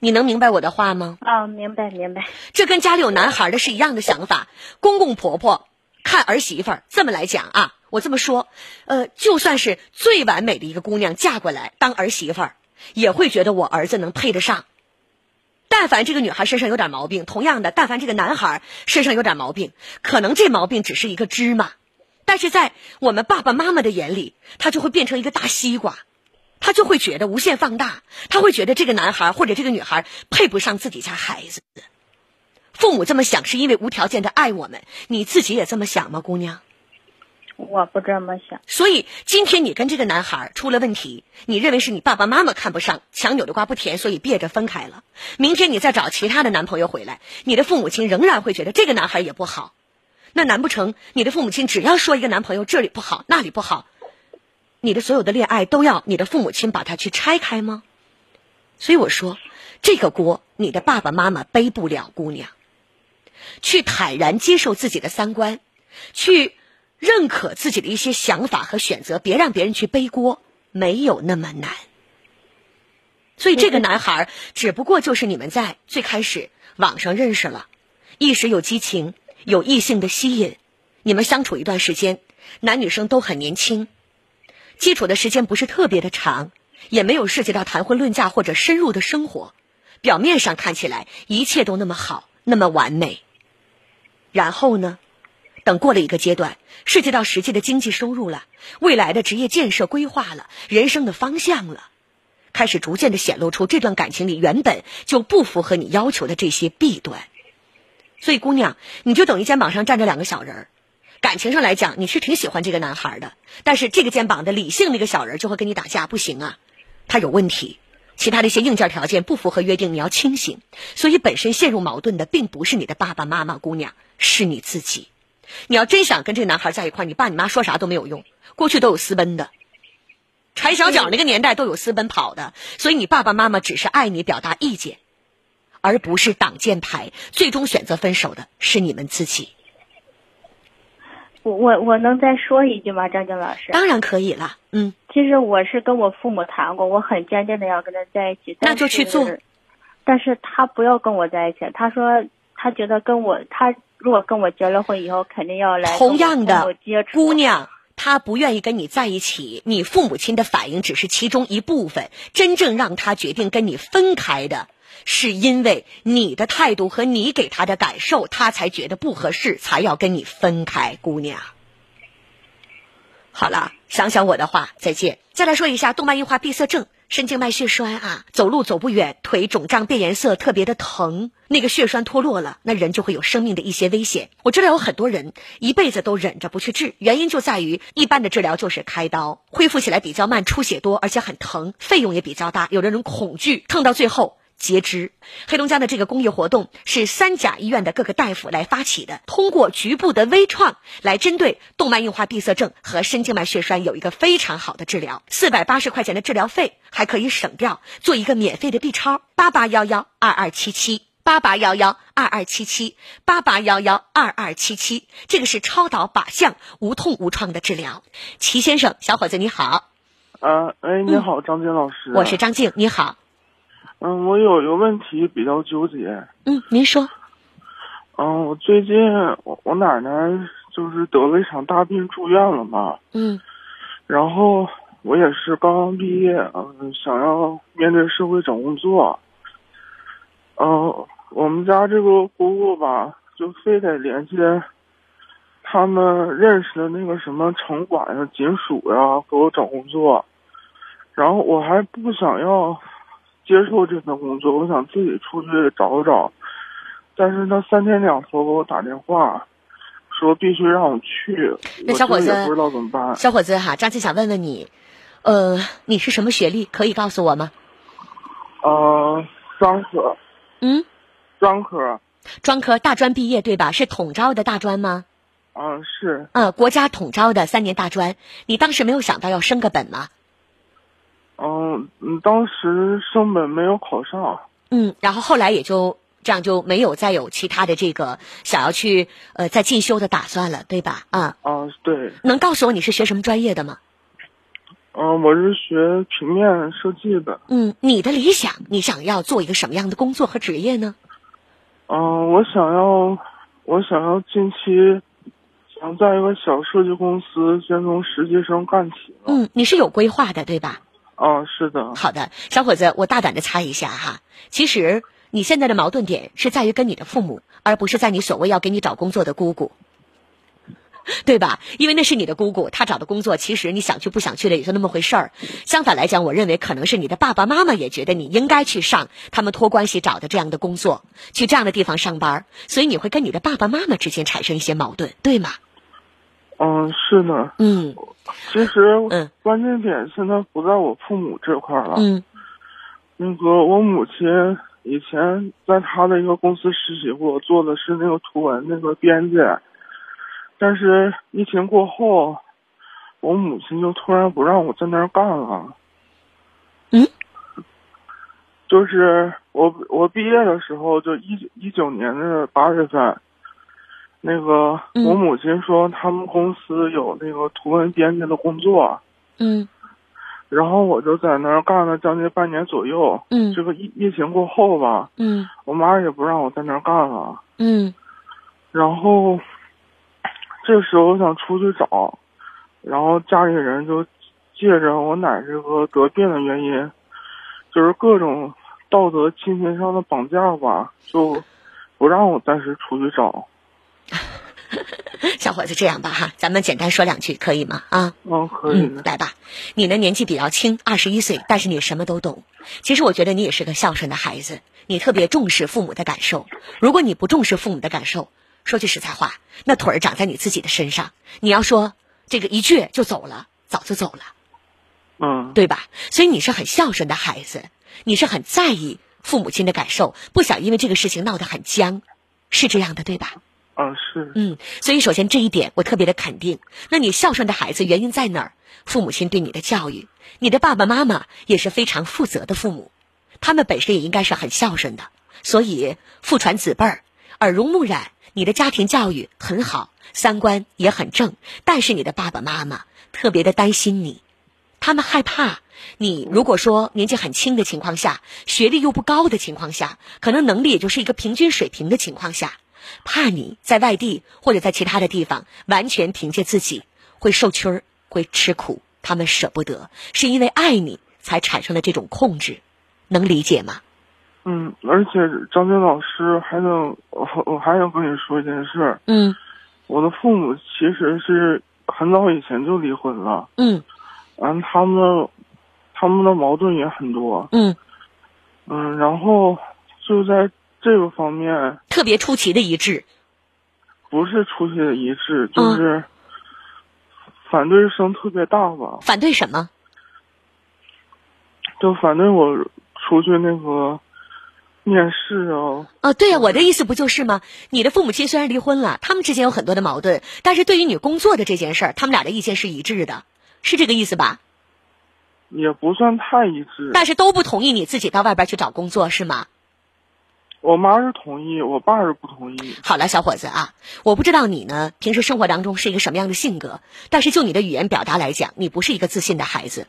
你能明白我的话吗？啊，明白明白。这跟家里有男孩的是一样的想法。公公婆婆看儿媳妇儿这么来讲啊。我这么说，呃，就算是最完美的一个姑娘嫁过来当儿媳妇儿，也会觉得我儿子能配得上。但凡这个女孩身上有点毛病，同样的，但凡这个男孩身上有点毛病，可能这毛病只是一个芝麻，但是在我们爸爸妈妈的眼里，他就会变成一个大西瓜，他就会觉得无限放大，他会觉得这个男孩或者这个女孩配不上自己家孩子。父母这么想是因为无条件的爱我们，你自己也这么想吗，姑娘？我不这么想，所以今天你跟这个男孩出了问题，你认为是你爸爸妈妈看不上，强扭的瓜不甜，所以憋着分开了。明天你再找其他的男朋友回来，你的父母亲仍然会觉得这个男孩也不好，那难不成你的父母亲只要说一个男朋友这里不好那里不好，你的所有的恋爱都要你的父母亲把它去拆开吗？所以我说，这个锅你的爸爸妈妈背不了，姑娘，去坦然接受自己的三观，去。认可自己的一些想法和选择，别让别人去背锅，没有那么难。所以这个男孩只不过就是你们在最开始网上认识了，一时有激情，有异性的吸引，你们相处一段时间，男女生都很年轻，基础的时间不是特别的长，也没有涉及到谈婚论嫁或者深入的生活，表面上看起来一切都那么好，那么完美。然后呢？等过了一个阶段，涉及到实际的经济收入了，未来的职业建设规划了，人生的方向了，开始逐渐的显露出这段感情里原本就不符合你要求的这些弊端。所以，姑娘，你就等于肩膀上站着两个小人儿。感情上来讲，你是挺喜欢这个男孩的，但是这个肩膀的理性那个小人就会跟你打架，不行啊，他有问题，其他的一些硬件条件不符合约定，你要清醒。所以，本身陷入矛盾的并不是你的爸爸妈妈，姑娘，是你自己。你要真想跟这个男孩在一块你爸你妈说啥都没有用。过去都有私奔的，柴小脚那个年代都有私奔跑的，所以你爸爸妈妈只是爱你，表达意见，而不是挡箭牌。最终选择分手的是你们自己。我我我能再说一句吗，张静老师？当然可以了。嗯，其实我是跟我父母谈过，我很坚定的要跟他在一起。那就去做。但是他不要跟我在一起，他说他觉得跟我他。如果跟我结了婚以后，肯定要来同样的姑娘，他不愿意跟你在一起，你父母亲的反应只是其中一部分。真正让他决定跟你分开的，是因为你的态度和你给他的感受，他才觉得不合适，才要跟你分开。姑娘，好了，想想我的话，再见。再来说一下动脉硬化闭塞症。神经脉血栓啊，走路走不远，腿肿胀变颜色，特别的疼。那个血栓脱落了，那人就会有生命的一些危险。我知道有很多人一辈子都忍着不去治，原因就在于一般的治疗就是开刀，恢复起来比较慢，出血多，而且很疼，费用也比较大。有的人恐惧，疼到最后。截肢，黑龙江的这个公益活动是三甲医院的各个大夫来发起的，通过局部的微创来针对动脉硬化闭塞症和深静脉血栓有一个非常好的治疗，四百八十块钱的治疗费还可以省掉，做一个免费的 B 超，八八幺幺二二七七，八八幺幺二二七七，八八幺幺二二七七，这个是超导靶向无痛无创的治疗。齐先生，小伙子你好。啊，哎，你好，张静老师。我是张静，你好。嗯，我有一个问题比较纠结。嗯，您说。嗯，我最近我我奶奶就是得了一场大病住院了嘛。嗯。然后我也是刚刚毕业，嗯，想要面对社会找工作。嗯，我们家这个姑姑吧，就非得联系他们认识的那个什么城管呀、警署呀，给我找工作，然后我还不想要接受这份工作，我想自己出去找找，但是他三天两头给我打电话，说必须让我去，那小伙子不知道怎么办。小伙子哈，张姐想问问你，呃，你是什么学历？可以告诉我吗？呃，专科，嗯，专科，专科大专毕业对吧？是统招的大专吗？嗯、是，呃，国家统招的三年大专，你当时没有想到要升个本吗？嗯嗯，当时升本没有考上，嗯，然后后来也就这样就没有再有其他的这个想要去呃再进修的打算了，对吧？啊，啊，对，能告诉我你是学什么专业的吗？嗯、我是学平面设计的，嗯，你的理想，你想要做一个什么样的工作和职业呢？嗯、我想要，我想要近期想在一个小设计公司先从实习生干起。嗯，你是有规划的，对吧？啊，是的。好的，小伙子，我大胆的猜一下哈，其实你现在的矛盾点是在于跟你的父母，而不是在你所谓要给你找工作的姑姑，<laughs> 对吧？因为那是你的姑姑，她找的工作，其实你想去不想去的也就那么回事儿。相反来讲，我认为可能是你的爸爸妈妈也觉得你应该去上他们托关系找的这样的工作，去这样的地方上班，所以你会跟你的爸爸妈妈之间产生一些矛盾，对吗？嗯，是呢。嗯，其实，嗯，关键点现在不在我父母这块儿了。嗯，那个我母亲以前在她的一个公司实习过，做的是那个图文那个编辑，但是疫情过后，我母亲就突然不让我在那儿干了。嗯，就是我我毕业的时候，就一一九年的八月份，那个嗯我母亲说他们公司有那个图文编辑的工作，嗯然后我就在那儿干了将近半年左右。嗯这个疫疫情过后吧，嗯我妈也不让我在那儿干了。嗯然后这时候我想出去找，然后家里人就借着我奶这个得病的原因，就是各种道德亲情上的绑架吧，就不让我暂时出去找。<laughs> 小伙子，这样吧哈，咱们简单说两句，可以吗？啊，嗯，可以嗯，来吧。你呢年纪比较轻，二十一岁，但是你什么都懂。其实我觉得你也是个孝顺的孩子，你特别重视父母的感受。如果你不重视父母的感受，说句实在话，那腿儿长在你自己的身上。你要说这个一倔就走了，早就走了，嗯，对吧？所以你是很孝顺的孩子，你是很在意父母亲的感受，不想因为这个事情闹得很僵，是这样的，对吧？啊，是，嗯，所以首先这一点我特别的肯定。那你孝顺的孩子原因在哪儿？父母亲对你的教育，你的爸爸妈妈也是非常负责的父母，他们本身也应该是很孝顺的，所以父传子辈儿，耳濡目染，你的家庭教育很好，三观也很正，但是你的爸爸妈妈特别的担心你，他们害怕你如果说年纪很轻的情况下，学历又不高的情况下，可能能力也就是一个平均水平的情况下。怕你在外地或者在其他的地方完全凭借自己会受屈儿，会吃苦，他们舍不得，是因为爱你才产生的这种控制，能理解吗？嗯，而且张军老师还能，我我还想跟你说一件事。嗯，我的父母其实是很早以前就离婚了。嗯，完，他们他们的矛盾也很多。嗯嗯，然后就在这个方面，特别出奇的一致，不是出奇的一致，就是反对声特别大吧。反对什么？就反对我出去那个面试啊。啊，对呀、我的意思不就是吗？你的父母亲虽然离婚了，他们之间有很多的矛盾，但是对于你工作的这件事儿，他们俩的意见是一致的，是这个意思吧？也不算太一致。但是都不同意你自己到外边去找工作，是吗？我妈是同意，我爸是不同意。好了，小伙子啊，我不知道你呢平时生活当中是一个什么样的性格，但是就你的语言表达来讲，你不是一个自信的孩子，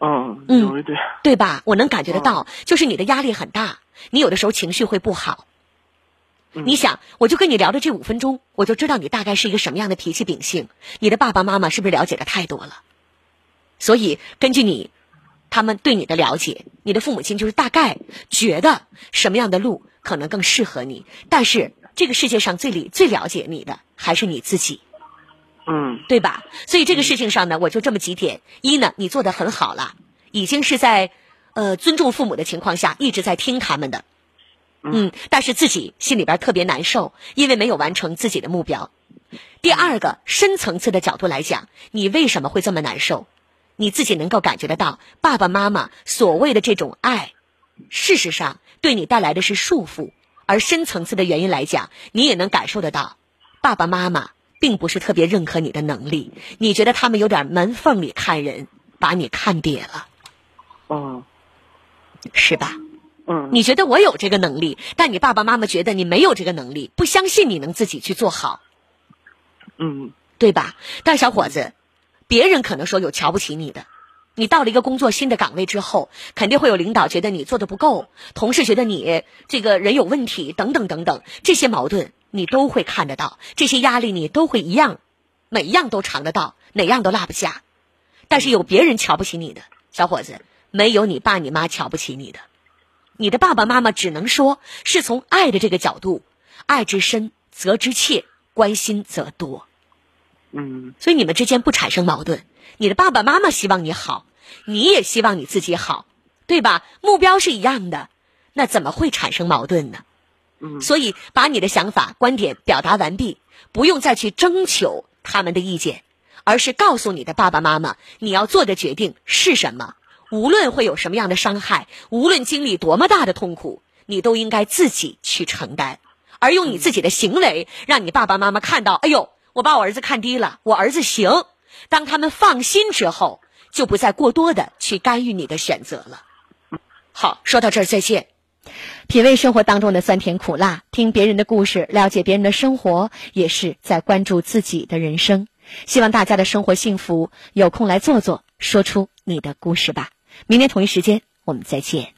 嗯，嗯有一点。对吧？我能感觉得到，就是你的压力很大，你有的时候情绪会不好。你想，我就跟你聊了这五分钟，我就知道你大概是一个什么样的脾气秉性。你的爸爸妈妈是不是了解的太多了？所以根据你他们对你的了解，你的父母亲就是大概觉得什么样的路可能更适合你。但是这个世界上最理最了解你的还是你自己，嗯，对吧？所以这个事情上呢，我就这么几点：一呢，你做的很好了，已经是在呃尊重父母的情况下一直在听他们的，嗯，但是自己心里边特别难受，因为没有完成自己的目标。第二个深层次的角度来讲，你为什么会这么难受？你自己能够感觉得到，爸爸妈妈所谓的这种爱，事实上对你带来的是束缚。而深层次的原因来讲，你也能感受得到，爸爸妈妈并不是特别认可你的能力，你觉得他们有点门缝里看人，把你看瘪了，嗯，是吧？嗯，你觉得我有这个能力，但你爸爸妈妈觉得你没有这个能力，不相信你能自己去做好，嗯，对吧？但小伙子，别人可能说有瞧不起你的。你到了一个工作新的岗位之后，肯定会有领导觉得你做的不够，同事觉得你这个人有问题，等等等等，这些矛盾你都会看得到，这些压力你都会一样，每一样都尝得到，哪样都落不下。但是有别人瞧不起你的小伙子，没有你爸你妈瞧不起你的，你的爸爸妈妈只能说是从爱的这个角度，爱之深责之切，关心则多。嗯，所以你们之间不产生矛盾，你的爸爸妈妈希望你好。你也希望你自己好，对吧？目标是一样的，那怎么会产生矛盾呢？嗯，所以把你的想法、观点表达完毕，不用再去征求他们的意见，而是告诉你的爸爸妈妈，你要做的决定是什么。无论会有什么样的伤害，无论经历多么大的痛苦，你都应该自己去承担，而用你自己的行为，让你爸爸妈妈看到，哎呦，我把我儿子看低了，我儿子行。当他们放心之后。就不再过多的去干预你的选择了。好，说到这儿再见。品味生活当中的酸甜苦辣，听别人的故事，了解别人的生活，也是在关注自己的人生。希望大家的生活幸福。有空来坐坐，说出你的故事吧。明天同一时间我们再见。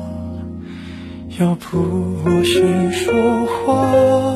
要不我先说话。